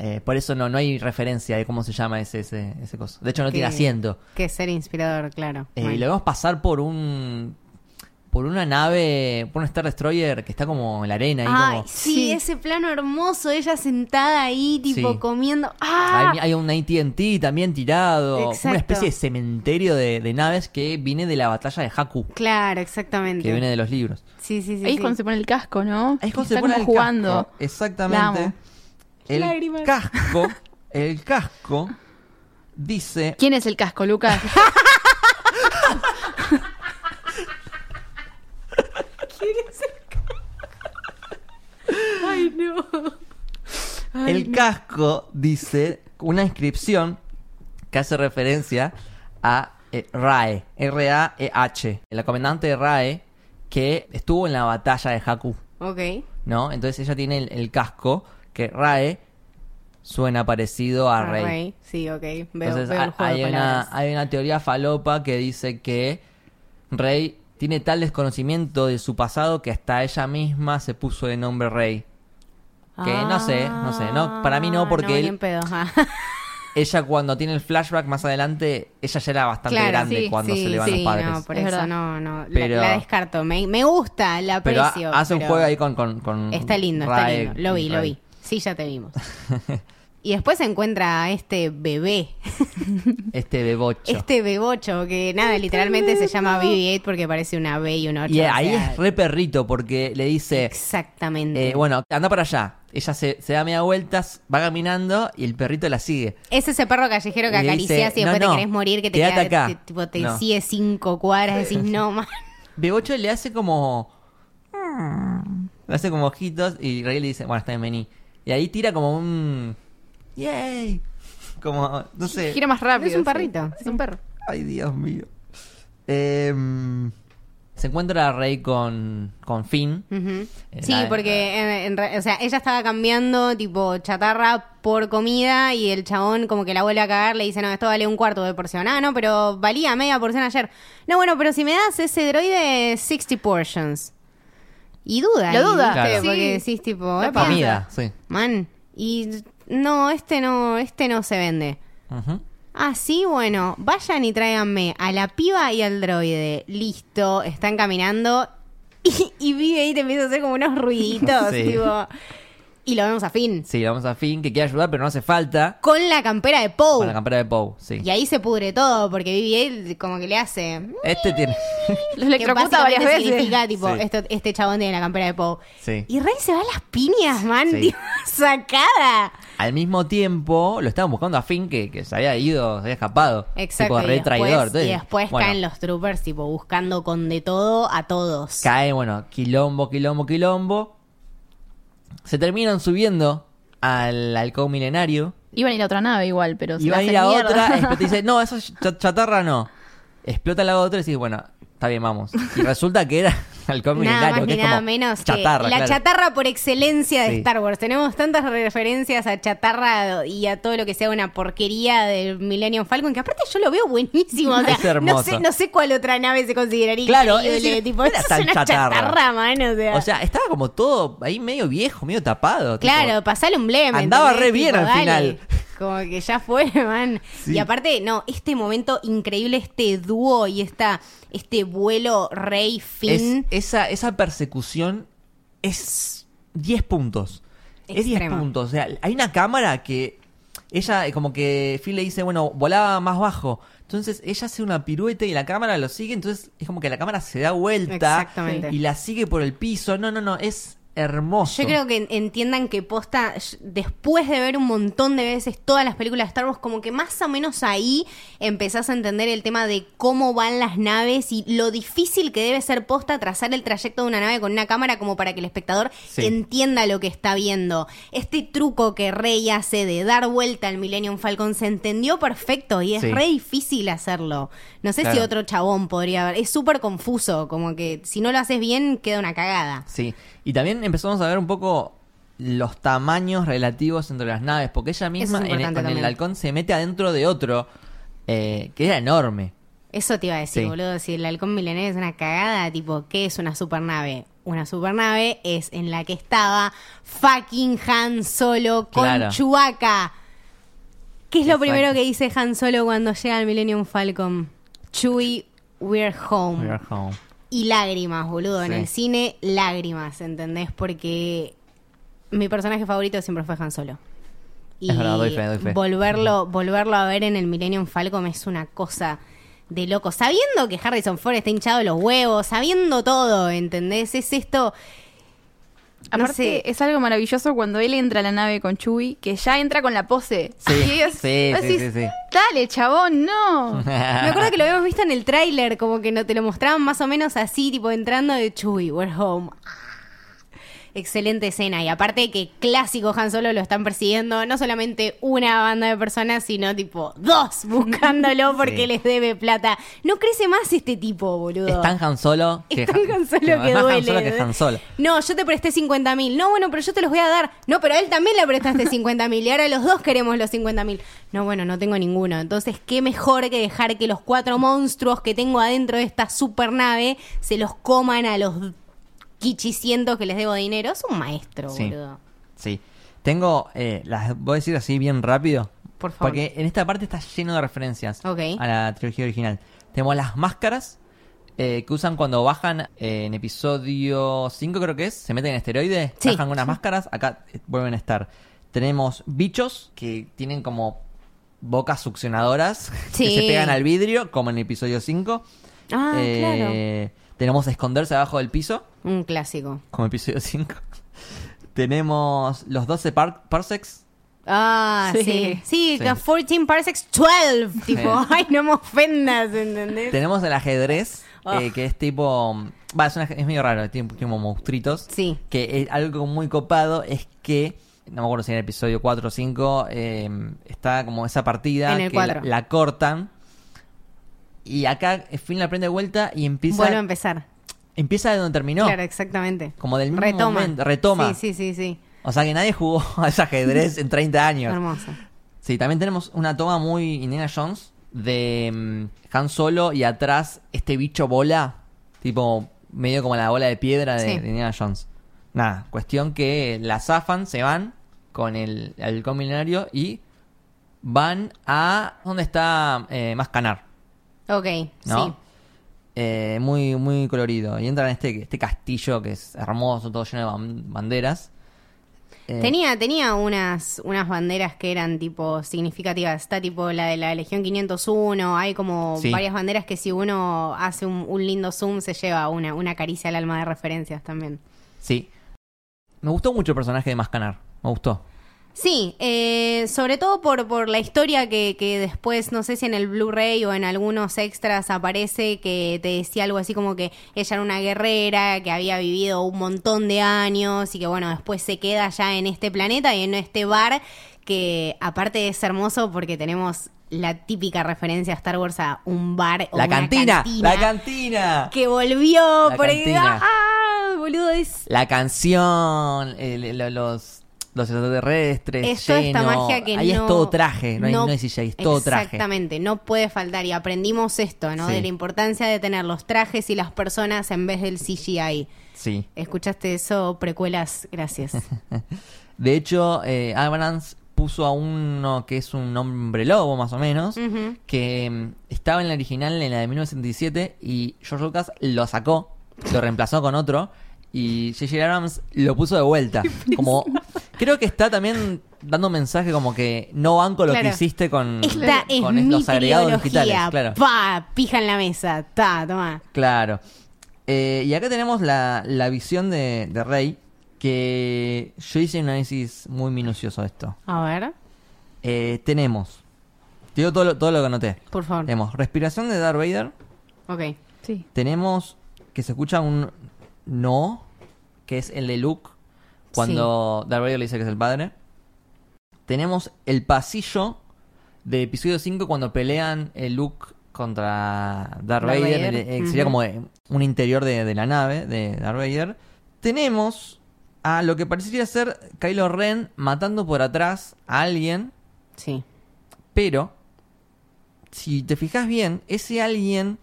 Eh, por eso no, no hay referencia de cómo se llama ese, ese, ese coso. De hecho, no Que- tiene asiento. Que ser inspirador, claro. Eh, Bueno. Lo vemos pasar por un. Por una nave, por un Star Destroyer que está como en la arena. ahí Ay, como, sí, Sí. ese plano hermoso, ella sentada ahí, tipo Sí. comiendo. ¡Ah! Hay, hay un ATT también tirado. Exacto. Una especie de cementerio de, de naves que viene de la batalla de Haku. Claro, exactamente. Que viene de los libros. Sí, sí, sí. Ahí es sí. cuando se pone el casco, ¿no? Ahí es cuando Está se pone como el jugando. casco. La Exactamente. El Lágrimas. casco. El casco dice. ¿Quién es el casco, Lucas? Ay, no. El casco dice una inscripción que hace referencia a eh, Rae, R-A-E-H, la comandante de Rae que estuvo en la batalla de Haku, Ok. ¿no? Entonces ella tiene el, el casco que Rae suena parecido a Ah, Rey. Rey. Sí, ok. Veo, Entonces veo el ha- juego hay, de una, hay una teoría falopa que dice que Rey tiene tal desconocimiento de su pasado que hasta ella misma se puso de nombre Rey. Que no sé, no sé, no, para mí no, porque Ah, él- ni en pedo. Ella cuando tiene el flashback más adelante, ella ya era bastante Claro, grande sí, cuando sí, se le van sí, los padres. no, por Es eso verdad. no, no. la- Pero- la, descarto. Me, me gusta, la pero ha- aprecio. hace un juego ahí con... con, con Está lindo, está lindo. Lo vi, lo vi. Sí, ya te vimos. y después se encuentra a este bebé, Este bebocho. este bebocho, que nada, literalmente se llama BB-8 porque parece una B y un 8. y ahí es re perrito porque le dice, Exactamente. eh, bueno, anda para allá. Ella se, se da media vueltas, va caminando y el perrito la sigue. Es ese perro callejero que acaricias y después "No, no, te querés morir, que te, queda- acá". te- tipo, te No. sigue cinco cuadras, decís, no, man. Bebocho le hace como... Le hace como ojitos y Rey le dice, bueno, está bien, vení. Y ahí tira como un... ¡Yay! Como, no sé. Gira más rápido. Es un sí. perrito. Es un perro. Ay, Dios mío. Em, se encuentra Rey con, con Finn. Eh, Sí, la- porque en- en re- o sea, ella estaba cambiando tipo chatarra por comida y el chabón como que la vuelve a cagar, le dice, no, esto vale un cuarto de porción. Ah, no, pero valía media porción ayer. No, bueno, pero si me das ese droide 60 portions. Y duda. Lo duda. Claro. Porque Sí. decís tipo, La "Epa, Comida, sí. man. Y no, este no, este no se vende. Ujú. Ah, sí, bueno, vayan y tráiganme a la piba y al droide. Listo, están caminando y, y vive ahí te empieza a hacer como unos ruiditos, Sí. tipo. Y lo vemos a Finn. Sí, vamos a Finn, que quiere ayudar, pero no hace falta. Con la campera de Poe. Con la campera de Poe, sí. Y ahí se pudre todo, porque BB-8 como que le hace. Este tiene. Los Que electrocuta varias veces. significa, tipo, Sí. esto- este chabón tiene la campera de Poe. Sí. Y Rey se va a las piñas, man, Sí. sacada. Al mismo tiempo, lo estaban buscando a Finn, que, que se había ido, se había escapado. Exacto. Tipo, y re después, traidor. Entonces, y después bueno, caen los troopers, tipo, buscando con de todo a todos. Cae, bueno, quilombo, quilombo, quilombo. Se terminan subiendo al halcón milenario. Iban a ir a otra nave igual, pero se la a ir a mierda. otra, y dice, no, eso es cha- chatarra no. Explota la otra y dice, bueno, está bien, vamos. Y resulta que era halcón Nada más que ni es nada como menos chatarra, que la claro. chatarra por excelencia de Sí. Star Wars. Tenemos tantas referencias a chatarra y a todo lo que sea una porquería del Millennium Falcon que aparte yo lo veo buenísimo. O sea, Es hermoso. No sé, no sé cuál otra nave se consideraría Claro, es decir, tipo, era tan una chatarra. chatarra, man. O sea, O sea, estaba como todo ahí medio viejo, medio tapado. tipo, Claro, pasale un bleme. Andaba re bien Tipo, al dale. final. Como que ya fue, man. Sí. Y aparte, no, este momento increíble, este dúo y esta, este vuelo Rey es, Finn. Esa, esa persecución es 10 puntos. Es 10 Extrema. puntos. O sea, hay una cámara que ella, eh, como que Phil le dice, bueno, volaba más bajo. Entonces ella hace una pirueta y la cámara lo sigue. Entonces es como que la cámara se da vuelta Exactamente. y la sigue por el piso. No, no, no, es hermoso. Yo creo que en- entiendan que posta, después de ver un montón de veces todas las películas de Star Wars, como que más o menos ahí empezás a entender el tema de cómo van las naves y lo difícil que debe ser posta trazar el trayecto de una nave con una cámara como para que el espectador Sí. entienda lo que está viendo. Este truco que Rey hace de dar vuelta al Millennium Falcon se entendió perfecto y es Sí. re difícil hacerlo. No sé si otro chabón podría haber. Es súper confuso, como que si no lo haces bien queda una cagada. Sí, y también empezamos a ver un poco los tamaños relativos entre las naves, porque ella misma es en el- halcón se mete adentro de otro eh, que era enorme. Eso te iba a decir, Sí. boludo. Si el halcón milenario es una cagada, tipo, ¿qué es una supernave? Una supernave es en la que estaba fucking Han Solo con Claro. Chewbacca. ¿Qué es lo Exacto. primero que dice Han Solo cuando llega al Millennium Falcon? Chewie, we're home. We are home. Y lágrimas, boludo. En el cine, lágrimas, ¿entendés? Porque mi personaje favorito siempre fue Han Solo. Y Es verdad, doy fe, doy fe. Volverlo, volverlo a ver en el Millennium Falcon es una cosa de loco. Sabiendo que Harrison Ford está hinchado de los huevos, sabiendo todo, ¿entendés? Es esto. No Aparte, sé. es algo maravilloso cuando él entra a la nave con Chewie, que ya entra con la pose. Sí, Y es- sí, vos sí, decís, sí, sí. Dale, chabón, no. Me acuerdo que lo habíamos visto en el tráiler, como que no te lo mostraban más o menos así, tipo entrando de Chewie, we're home. Excelente escena. Y aparte que clásico Han Solo lo están persiguiendo no solamente una banda de personas, sino tipo dos buscándolo porque Sí. les debe plata. No crece más este tipo, boludo. Es tan Han Solo que, Es tan Han Solo que duele. Han Solo que Han Solo. No, yo te presté 50 mil. No, bueno, pero yo te los voy a dar. No, pero a él también le prestaste 50 mil. Y ahora los dos queremos los 50 mil. No, bueno, no tengo ninguno. Entonces, qué mejor que dejar que los cuatro monstruos que tengo adentro de esta supernave se los coman a los quichicientos que les debo dinero. Es un maestro, Sí. boludo. Sí. Tengo, eh, las voy a decir así bien rápido. Por favor. Porque en esta parte está lleno de referencias Ok. a la trilogía original. Tenemos las máscaras eh, que usan cuando bajan eh, en episodio 5 creo que es, se meten en esteroide, Sí. bajan unas máscaras, acá eh, vuelven a estar. Tenemos bichos que tienen como bocas succionadoras que se pegan al vidrio, como en el episodio 5. Ah, Eh, Tenemos esconderse abajo del piso. Un clásico. como episodio 5. Tenemos los 12 par- parsecs. Ah, sí. Sí. Sí, Sí. que 14 parsecs 12. Tipo, Sí. ay, no me ofendas, ¿entendés? Tenemos el ajedrez, Ah. eh, que es tipo... Va, es, un aje- es medio raro, tiene como monstruitos. Sí. Que es algo muy copado es que, no me acuerdo si en el episodio 4 o 5, eh, está como esa partida En el que la, 4. la cortan. Y acá Finn la prende de vuelta y empieza, Vuelvo a empezar. empieza de donde terminó. Claro, exactamente. Como del mismo retoma. momento, retoma. Sí, sí, sí, sí. O sea que nadie jugó a ese ajedrez en 30 años. Hermoso. Sí, también tenemos una toma muy Indiana Jones de mm, Han Solo y atrás este bicho bola, tipo medio como la bola de piedra de, Sí. de Indiana Jones. Nada, cuestión que la zafan, se van con el halcón milenario y van a... ¿Dónde está eh, Mascanar? Ok, ¿No? sí. Eh, muy, muy colorido. Y entran en este, este castillo que es hermoso, todo lleno de ban- banderas. Eh, Tenía, tenía unas, unas banderas que eran tipo significativas. Está tipo la de la Legión 501. Hay como Sí. varias banderas que si uno hace un, un lindo zoom se lleva una, una caricia al alma de referencias también. Sí. Me gustó mucho el personaje de Mascanar. Me gustó. Sí, eh, sobre todo por, por la historia que, que después, no sé si en el Blu-ray o en algunos extras aparece, que te decía algo así como que ella era una guerrera, que había vivido un montón de años y que bueno, después se queda ya en este planeta y en este bar, que aparte es hermoso porque tenemos la típica referencia a Star Wars a un bar o La una cantina, cantina la cantina. que volvió La por cantina. ¡Ah! boludo, es... La canción, el- lo- los, los extraterrestres, Es toda esta lleno. magia que Ahí no... es todo traje, no, hay, no hay CGI, es todo traje. Exactamente, no puede faltar. Y aprendimos esto, ¿no? Sí. De la importancia de tener los trajes y las personas en vez del CGI. Sí. ¿Escuchaste eso? Precuelas, gracias. De hecho, eh, Abrams puso a uno que es un hombre lobo, más o menos, que mm, estaba en la original, en la de 1977, y George Lucas lo sacó, lo reemplazó con otro, y J.J. Abrams lo puso de vuelta. Como, creo que está también dando un mensaje como que no banco lo que Claro. hiciste con, Esta es con mi los agregados digitales. ideología. Claro. Pa, pija en la mesa. Ta, toma. Claro. Eh, y acá tenemos la, la visión de, de Rey, que yo hice un análisis muy minucioso de esto. A ver, Eh, tenemos, te digo todo lo, todo lo que anoté. por favor. Tenemos respiración de Darth Vader, Ok. Sí. tenemos que se escucha un no, que es el de Luke, cuando Darth Vader le dice que es el padre. Tenemos el pasillo de episodio 5 cuando pelean el Luke contra Darth, Vader, Vader, eh, eh, sería como eh, un interior de, de la nave de Darth Vader. Tenemos a lo que parecería ser Kylo Ren matando por atrás a alguien, Sí. pero si te fijas bien, ese alguien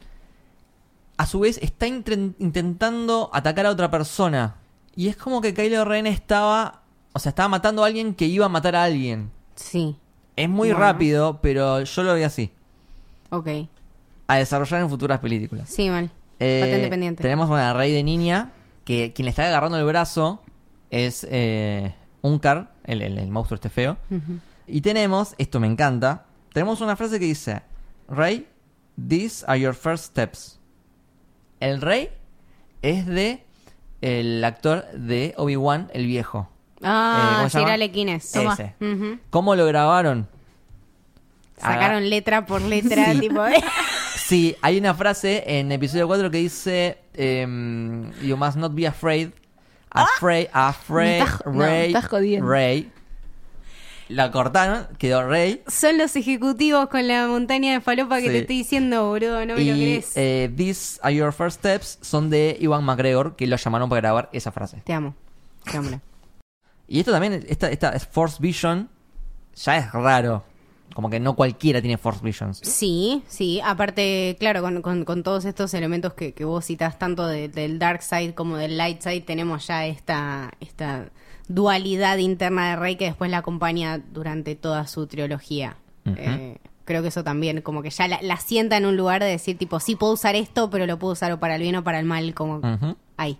a su vez está intentando atacar a otra persona. Y es como que Kylo Ren estaba, o sea, estaba matando a alguien que iba a matar a alguien. Sí. Es muy Bueno. rápido, pero yo lo veo así. Ok. A desarrollar en futuras películas. Sí, mal. Eh, Patente pendiente. Tenemos una rey de niña que quien le está agarrando el brazo es eh, Unkar, el, el, el monstruo este feo. Y tenemos, esto me encanta, tenemos una frase que dice, Rey, these are your first steps. El rey es de el actor de Obi-Wan, el viejo. Eh, Ah. Sir Alequines. Ese. Ujú. ¿Cómo lo grabaron? Sacaron letra por letra, Sí. tipo. ¿eh? Sí, hay una frase en episodio 4 que dice em, You must not be afraid. Afraid, afraid, Me estás- no, Rey, estás jodiendo. Rey. La cortaron, quedó Rey. Son los ejecutivos con la montaña de falopa que Sí. te estoy diciendo, boludo, no me lo crees. eh, These are your first steps son de Iwan McGregor, que lo llamaron para grabar esa frase. Te amo. Te amo. Y esto también, esta, esta es Force Vision, ya es raro. Como que no cualquiera tiene Force Visions. Sí, sí. Aparte, claro, con, con- con todos estos elementos que, que vos citas, tanto de- del dark side como del light side, tenemos ya esta, esta dualidad interna de Rey que después la acompaña durante toda su trilogía. Eh, creo que eso también, como que ya la, la sienta en un lugar de decir, tipo, sí puedo usar esto, pero lo puedo usar o para el bien o para el mal, como ahí.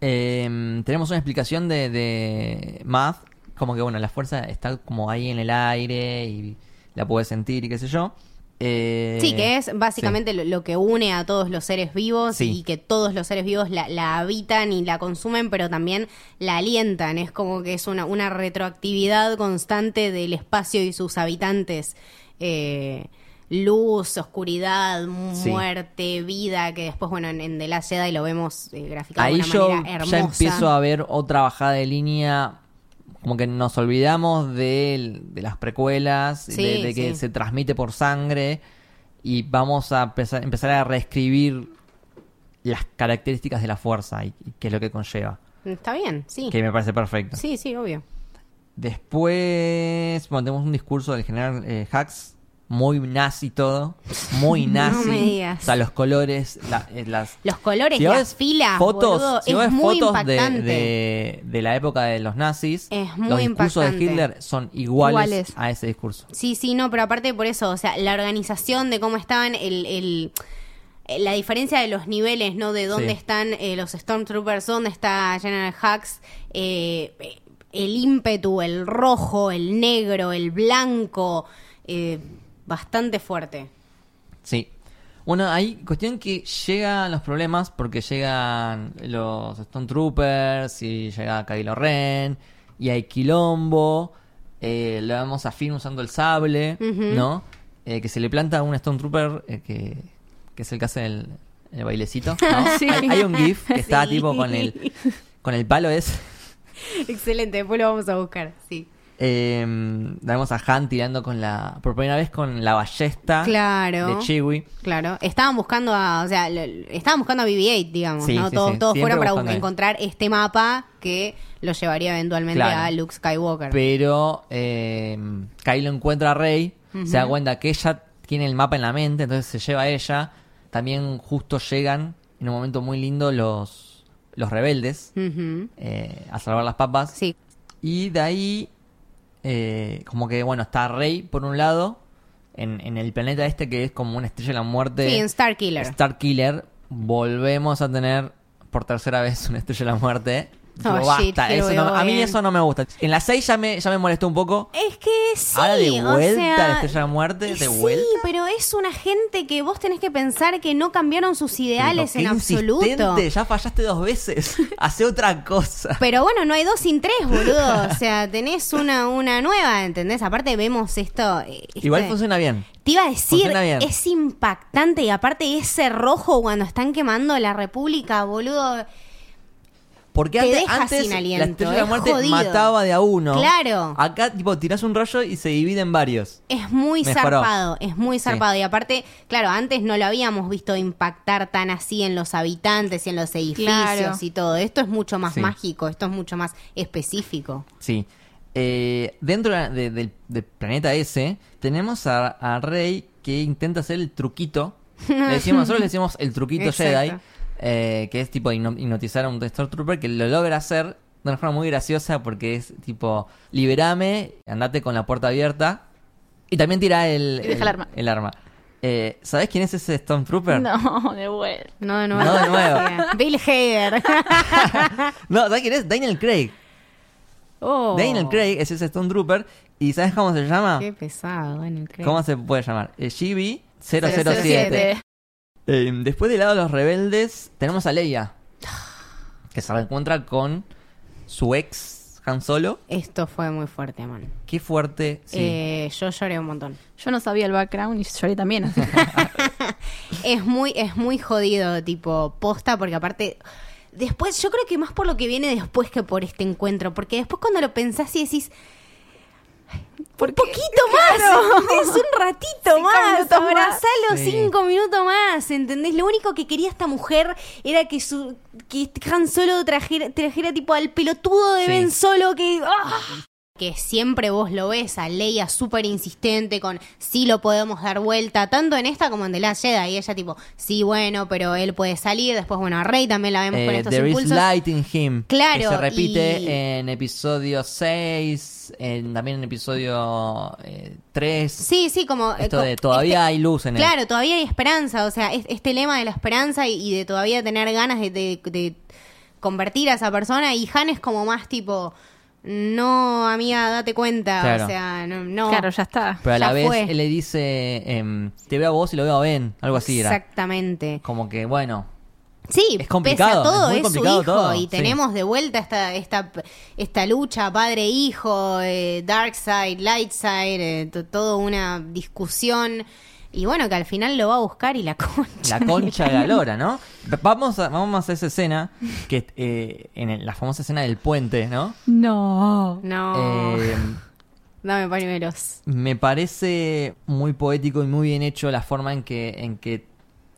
Eh, tenemos una explicación de, de Math, como que bueno, la fuerza está como ahí en el aire y la puedes sentir y qué sé yo. Eh, Sí, que es básicamente lo, lo que une a todos los seres vivos Sí. y que todos los seres vivos la, la habitan y la consumen, pero también la alientan. Es como que es una, una retroactividad constante del espacio y sus habitantes. Eh, luz, oscuridad, Sí. muerte, vida, que después, bueno, en, en The Last Jedi lo vemos eh, graficado Ahí de una yo manera hermosa. ya empiezo a ver otra bajada de línea. Como que nos olvidamos de, de las precuelas, Sí, de, de que sí. se transmite por sangre. Y vamos a empezar, empezar a reescribir las características de la fuerza y, y qué es lo que conlleva. Está bien, sí. Que me parece perfecto. Sí, sí, obvio. Después, bueno, tenemos un discurso del general eh, Hux, muy nazi todo, muy No nazi. me digas. O sea, los colores, la- eh, las Los colores, si las filas, fotos, boludo, si es ves muy fotos de, impactante. de, de la época de los nazis, Es muy los discursos impactante. de Hitler son iguales, Iguales. a ese discurso. Sí, sí, no, pero aparte por eso, o sea, la organización de cómo estaban, el, el- eh, la diferencia de los niveles, ¿no? De dónde Sí. están eh, los Stormtroopers, dónde está General Hux, eh, el ímpetu, el rojo, el negro, el blanco, eh, bastante fuerte. Sí. Bueno, hay cuestión que llegan los problemas porque llegan los Stone Troopers y llega Kylo Ren y hay quilombo. Eh, lo vemos a Finn usando el sable. ¿no? Eh, que se le planta a un Stone Trooper eh, que, que es el que hace el, el bailecito. ¿no? Sí. hay, hay un GIF que está tipo con el, con el palo es. Excelente, después lo vamos a buscar, sí. Eh, vemos a Han tirando con la. por primera vez con la ballesta Claro. de Chewie. Claro, estaban buscando a, o sea, lo- estaban buscando a BB-8, digamos, Sí, ¿no? sí, todos sí, todos fueron para buscando encontrar este mapa que lo llevaría eventualmente Claro. a Luke Skywalker. Pero eh, Kylo encuentra a Rey, se da cuenta que ella tiene el mapa en la mente, entonces se lleva a ella. También justo llegan en un momento muy lindo los, los rebeldes eh, a salvar las papas. Sí, Y de ahí, eh, como que, bueno, está Rey por un lado, en, en el planeta este que es como una estrella de la muerte. sí, en Star Killer. Star Killer. Volvemos a tener por tercera vez una estrella de la muerte. Oh, Digo, shit, basta, here eso we no- a mí eso no me gusta. En la 6 ya me, ya me molestó un poco. Es que sí, Ahora de o vuelta sea, la estrella de la muerte, de sí, vuelta. pero es una gente que vos tenés que pensar que no cambiaron sus ideales Pero en absoluto. insistente, ya fallaste dos veces. Hace otra cosa. Pero bueno, no hay dos sin tres, boludo. O sea, tenés una, una nueva, ¿entendés? Aparte vemos esto. eh, Igual este- funciona bien. Te iba a decir, Funciona bien. es impactante y aparte ese rojo cuando están quemando la República, boludo. Porque Te antes, deja antes sin la aliento, estrella de la es muerte jodido. mataba de a uno. Claro. Acá, tipo, tirás un rollo y se divide en varios. Es muy zarpado, es muy Sí. zarpado. Y aparte, claro, antes no lo habíamos visto impactar tan así en los habitantes y en los edificios Claro. y todo. Esto es mucho más Sí. mágico, esto es mucho más específico. Sí. Eh, dentro de- de- del, del planeta ese, tenemos a, a Rey que intenta hacer el truquito. Le decimos, nosotros le decimos el truquito Exacto. Jedi, eh, que es tipo hipno- hipnotizar a un Stormtrooper que lo logra hacer de una forma muy graciosa porque es tipo, liberame, andate con la puerta abierta y también tira el, Y deja el arma. el arma. Eh, ¿Sabes quién es ese Stormtrooper? No, de vuelta. No de nuevo. No de nuevo. Bill Hader. No, ¿sabes quién es? Daniel Craig. oh, Daniel Craig es ese Stormtrooper y ¿sabes cómo se llama? Qué pesado, Daniel Craig. ¿Cómo se puede llamar? Eh, GB 007. 007. Eh, después del lado de los rebeldes, tenemos a Leia. Que se reencuentra con su ex Han Solo. Esto fue muy fuerte, man. Qué fuerte. Sí. Eh, yo lloré un montón. Yo no sabía el background y lloré también. así. Es muy, es muy jodido, tipo, posta, porque aparte. Después, yo creo que más por lo que viene después que por este encuentro. Porque después cuando lo pensás y decís. Un poquito más, ¿entendés? Un ratito más, abrazalo Sí. cinco minutos más, ¿entendés? Lo único que quería esta mujer era que su que Han Solo trajera, trajera tipo al pelotudo de Sí. Ben Solo que... ¡ah! Que siempre vos lo ves a Leia súper insistente con sí lo podemos dar vuelta, tanto en esta como en The Last Jedi. Y ella tipo, sí, bueno, pero él puede salir. Después, bueno, a Rey también la vemos con Eh, estos There is impulsos. light in him. Claro, Que se repite y- en episodio 6. En, también en episodio eh, 3. Sí, sí, como... eh, Esto co- de todavía este- hay luz en él. Claro, todavía hay esperanza, o sea, es- este lema de la esperanza y, y de todavía tener ganas de, de- de convertir a esa persona y Han es como más tipo, no, amiga, date cuenta, Claro. o sea, no, no. Claro, ya está. Pero a la ya vez fue. él le dice: em, Te veo a vos y lo veo a Ben. Algo así era. Exactamente. Como que, bueno. Sí, Es complicado, pese a todo, es muy es, complicado su hijo todo, y sí. tenemos de vuelta esta, esta, esta lucha padre-hijo, eh, dark side, light side, eh, to- todo una discusión y bueno, que al final lo va a buscar y la concha. La concha de la lora, ¿no? Vamos a, vamos a esa escena, que eh, en el- la famosa escena del puente, ¿no? No. No, Eh, dame pañuelos. me parece muy poético y muy bien hecho la forma en que, en que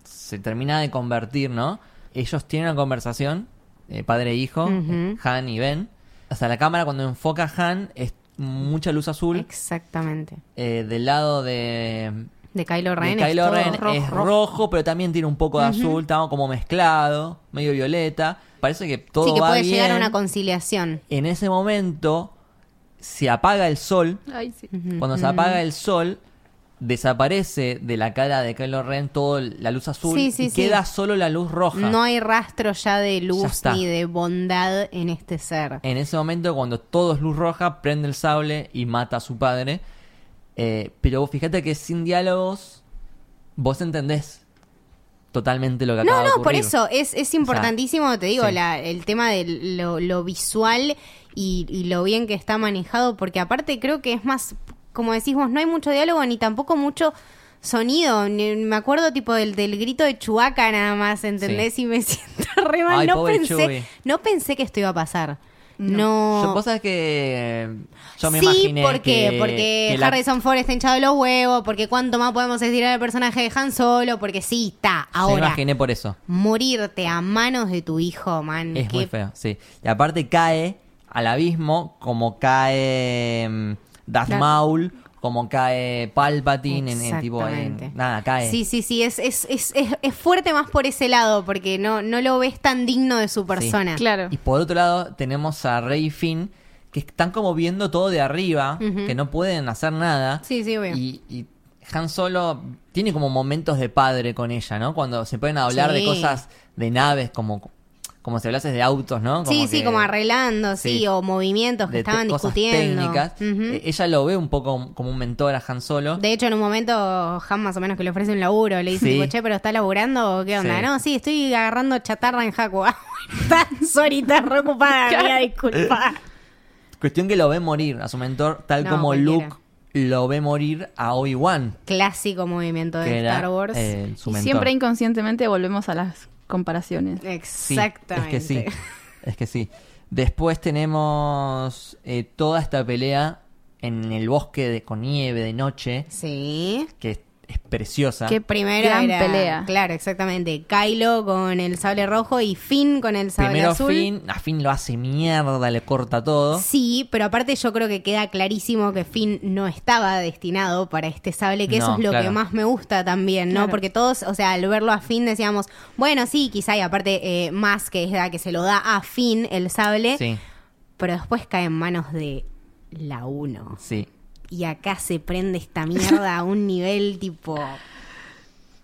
se termina de convertir, ¿no? Ellos tienen una conversación, eh, padre e hijo, Ujú. eh, Han y Ben. O sea, la cámara cuando enfoca a Han es mucha luz azul. Exactamente. Eh, del lado de, De Kylo Ren. es Kylo todo Ren rojo, es rojo. rojo, pero también tiene un poco de azul, está como mezclado, medio violeta. Parece que todo Sí, que va puede bien. llegar a una conciliación. En ese momento se apaga el sol. Ay, sí. Cuando se apaga el sol, desaparece de la cara de Kylo Ren toda la luz azul Sí, sí, y sí. queda solo la luz roja. No hay rastro ya de luz ni de bondad en este ser. En ese momento, cuando todo es luz roja, prende el sable y mata a su padre. Eh, pero vos fíjate que sin diálogos, vos entendés totalmente lo que acaba No, de no, por eso es, es importantísimo, te digo, sí. la, el tema de lo, lo visual y, y lo bien que está manejado, porque aparte creo que es más, como decís vos, no hay mucho diálogo ni tampoco mucho sonido. Ni- Me acuerdo tipo del, del grito de Chubaca nada más, ¿entendés? Sí. Y me siento re mal. Ay, no pensé, no pensé que esto iba a pasar. No. Yo, vos sabés que Yo me sí, imaginé ¿por qué? que- porque que la- Harrison Ford está hinchado de los huevos, porque cuánto más podemos estirar el personaje de Han Solo, porque sí, está. Yo me Ahora, imaginé por eso. morirte a manos de tu hijo, man. Es muy feo, sí. Y aparte cae al abismo como cae mm, Darth. Maul, como cae Palpatine en, en tipo en- nada, cae. Sí, sí, sí, es, es, es, es, es fuerte más por ese lado, porque no, no lo ves tan digno de su persona. Claro. Y por otro lado tenemos a Rey Finn que están como viendo todo de arriba, que no pueden hacer nada. Sí, sí, obvio. Y, y Han Solo tiene como momentos de padre con ella, ¿no? Cuando se pueden hablar de cosas de naves, como, como si hablases de autos, ¿no? sí, sí, que- como arreglando, sí, sí. o movimientos que de estaban cosas discutiendo. técnicas. Ujú. Eh, Ella lo ve un poco como un mentor a Han Solo. De hecho, en un momento, Han más o menos que le ofrece un laburo, le dice, Sí. tipo, che, pero ¿está laburando qué onda? Sí. No, sí, estoy agarrando chatarra en Haku. Ah, bueno, está, sorry, estás re ocupada, amiga, disculpa. Cuestión que lo ve morir a su mentor, tal No, como cualquiera. Luke lo ve morir a Obi-Wan, Clásico movimiento de era Star Wars. eh, su mentor. siempre inconscientemente volvemos a las comparaciones. Sí, Exactamente. es que sí. Es que sí. Después tenemos eh, toda esta pelea en el bosque de, con nieve de noche, Sí. que es, preciosa. Qué Primero Gran era, pelea. claro, exactamente. Kylo con el sable rojo y Finn con el sable Primero azul. Finn, a Finn lo hace mierda, le corta todo. Sí, pero aparte yo creo que queda clarísimo que Finn no estaba destinado para este sable, que eso es lo claro. que más me gusta también, ¿no? Claro. Porque todos, o sea, al verlo a Finn decíamos, bueno, sí, quizá, y aparte eh, más que es la que se lo da a Finn el sable, Sí, pero después cae en manos de la 1. sí. Y acá se prende esta mierda a un nivel tipo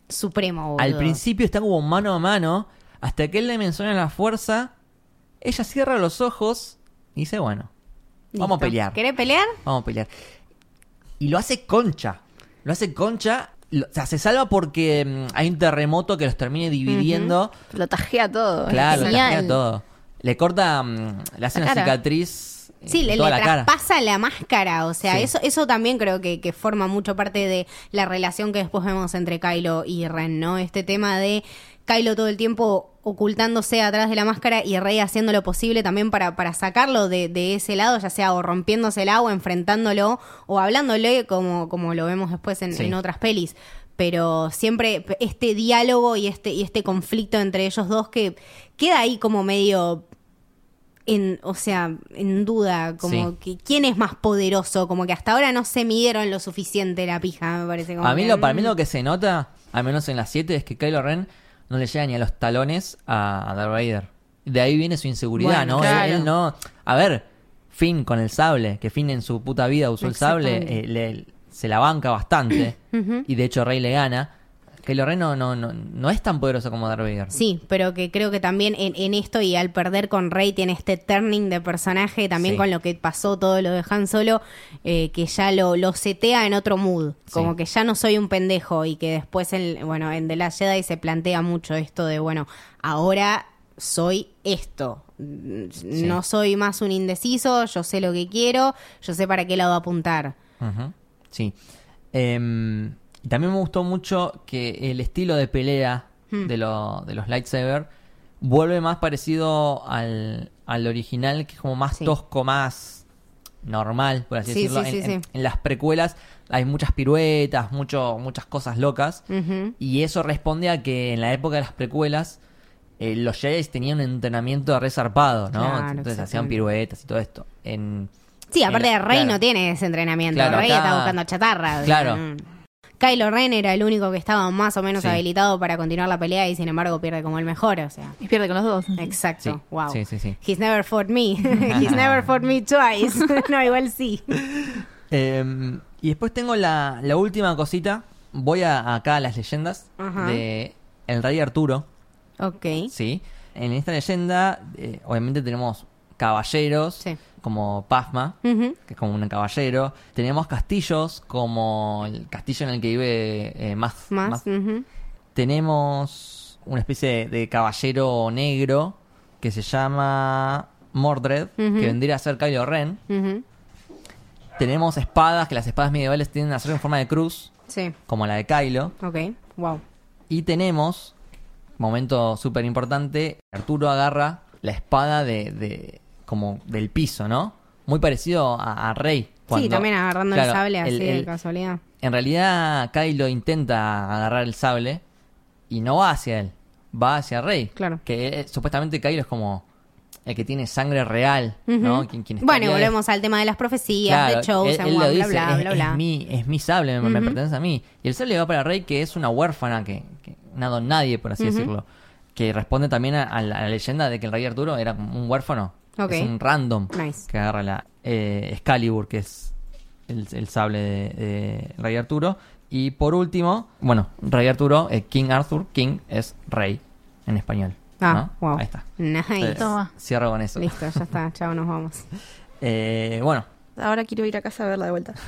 supremo, boludo. Al principio está como mano a mano, hasta que él le menciona la fuerza, ella cierra los ojos y dice, bueno, vamos a pelear. ¿Querés pelear? Vamos a pelear. Y lo hace concha. Lo hace concha. lo- o sea, se salva porque mm, hay un terremoto que los termine dividiendo. Lo tajea todo. Claro, le Genial. tajea todo. Le corta, mm, le hace La una cara. cicatriz. Sí, le, toda le la cara. traspasa la máscara, o sea, Sí. eso eso también creo que, que forma mucho parte de la relación que después vemos entre Kylo y Ren, ¿no? Este tema de Kylo todo el tiempo ocultándose atrás de la máscara y Rey haciendo lo posible también para, para sacarlo de, de ese lado, ya sea o rompiéndosela o enfrentándolo o hablándole como, como lo vemos después en, Sí. en otras pelis. Pero siempre este diálogo y este, y este conflicto entre ellos dos que queda ahí como medio en, o sea, en duda, como Sí. que quién es más poderoso, como que hasta ahora no se midieron lo suficiente la pija, me parece. Como A mí que, lo, para mí lo que se nota, al menos en las 7, es que Kylo Ren no le llega ni a los talones a, Darth Vader. De ahí viene su inseguridad, Bueno, ¿no? claro. Él, él no... A ver, Finn con el sable, que Finn en su puta vida usó el sable, eh, le- se la banca bastante. Y de hecho Rey le gana. Kylo Ren no, no, no, no es tan poderoso como Darth Vader. Sí, pero que creo que también en, en esto y al perder con Rey tiene este turning de personaje, también Sí. con lo que pasó todo lo de Han Solo, eh, que ya lo, lo setea en otro mood, como Sí. que ya no soy un pendejo y que después, en, bueno, en The Last Jedi se plantea mucho esto de, bueno, ahora soy esto. No soy más un indeciso, yo sé lo que quiero, yo sé para qué lado apuntar. Sí. Em, y también me gustó mucho que el estilo de pelea Hmm. de, lo- de los lightsaber vuelve más parecido al, al original, que es como más Sí. tosco, más normal, por así Sí, decirlo. sí, en, sí, en- sí. en las precuelas hay muchas piruetas, mucho, muchas cosas locas. Y eso responde a que en la época de las precuelas eh, los Jedi tenían un entrenamiento resarpado, ¿no? Claro, Entonces hacían piruetas y todo esto. En, Sí, aparte la- Rey claro. no tiene ese entrenamiento. Claro, Rey acá- está buscando chatarra. Claro. no. Kylo Ren era el único que estaba más o menos Sí. habilitado para continuar la pelea y sin embargo pierde como el mejor, o sea. Y pierde con los dos. Exacto. Sí, wow. sí, sí, sí. He's never fought me. He's never fought me twice. no, igual sí. Eh, y después tengo la, la última cosita. Voy a, acá a las leyendas Ajá. de El Rey Arturo. Ok. Sí. En esta leyenda, eh, obviamente tenemos caballeros, Sí. Como Pasma, que es como un caballero. Tenemos castillos, como el castillo en el que vive eh, Más. Tenemos una especie de, de caballero negro que se llama Mordred, que vendría a ser Kylo Ren. Tenemos espadas, que las espadas medievales tienden a ser en forma de cruz, Sí. como la de Kylo. Ok. Wow. Y tenemos, momento súper importante, Arturo agarra la espada de, de- como del piso, ¿no? muy parecido a, a Rey. sí, también agarrando el sable así el- de casualidad. En realidad, Kylo intenta agarrar el sable y no va hacia él, va hacia Rey. Claro. Que eh, supuestamente Kylo es como el que tiene sangre real, ¿no? Quien- quien bueno, volvemos al tema de las profecías, Claro, de Chosen, él- él lo bla, dice, bla, es, bla, es mi, es mi sable, me, pertenece a mí. Y el sable va para Rey, que es una huérfana, que, que una don nadie, por así decirlo. Que responde también a, a la, a la leyenda de que el rey Arturo era un huérfano. Es un random Nice. que agarra la eh, Excalibur, que es el, el sable de, de Rey Arturo. Y por último, bueno, Rey Arturo, eh, King Arthur, King es rey en español. Ah, ¿no? wow. Ahí está. Nice. Entonces, Toma. Cierro con eso. Listo, ya está. Chao, nos vamos. Eh, bueno, Ahora quiero ir a casa a verla de vuelta.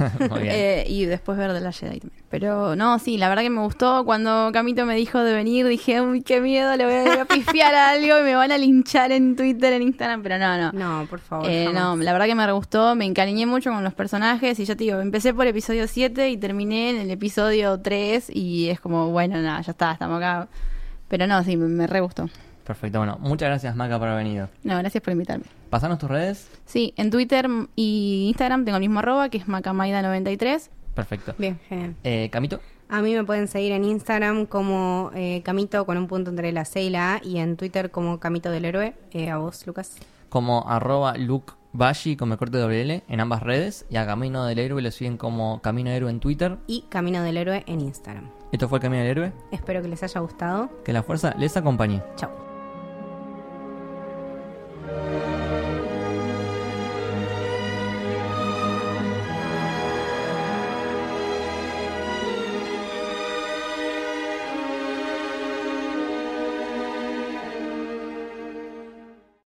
Eh, y después ver de la Jedi también. Pero no, sí, la verdad que me gustó. Cuando Camito me dijo de venir, dije, uy, qué miedo, le voy a, voy a pifiar a algo y me van a linchar en Twitter, en Instagram. Pero no, no. No, por favor. Eh, no, la verdad que me re gustó, me encariñé mucho con los personajes y ya te digo, empecé por episodio 7 y terminé en el episodio 3 y es como, bueno, nada, ya está, estamos acá. Pero no, sí, me, me re gustó. Perfecto. Bueno, muchas gracias, Maca, por haber venido. No, gracias por invitarme. Pasanos tus redes. Sí, en Twitter y Instagram tengo el mismo arroba, que es macamaida93. Perfecto. Bien, genial. Eh, Camito. A mí me pueden seguir en Instagram como eh, Camito con un punto entre la C y la A y en Twitter como Camito del Héroe. Eh, a vos, Lucas. como arroba Luke Bashi con me corte doble L en ambas redes y a Camino del Héroe lo siguen como Camino Héroe en Twitter. Y Camino del Héroe en Instagram. Esto fue el Camino del Héroe. Espero que les haya gustado. Que la fuerza les acompañe. Chao. thank you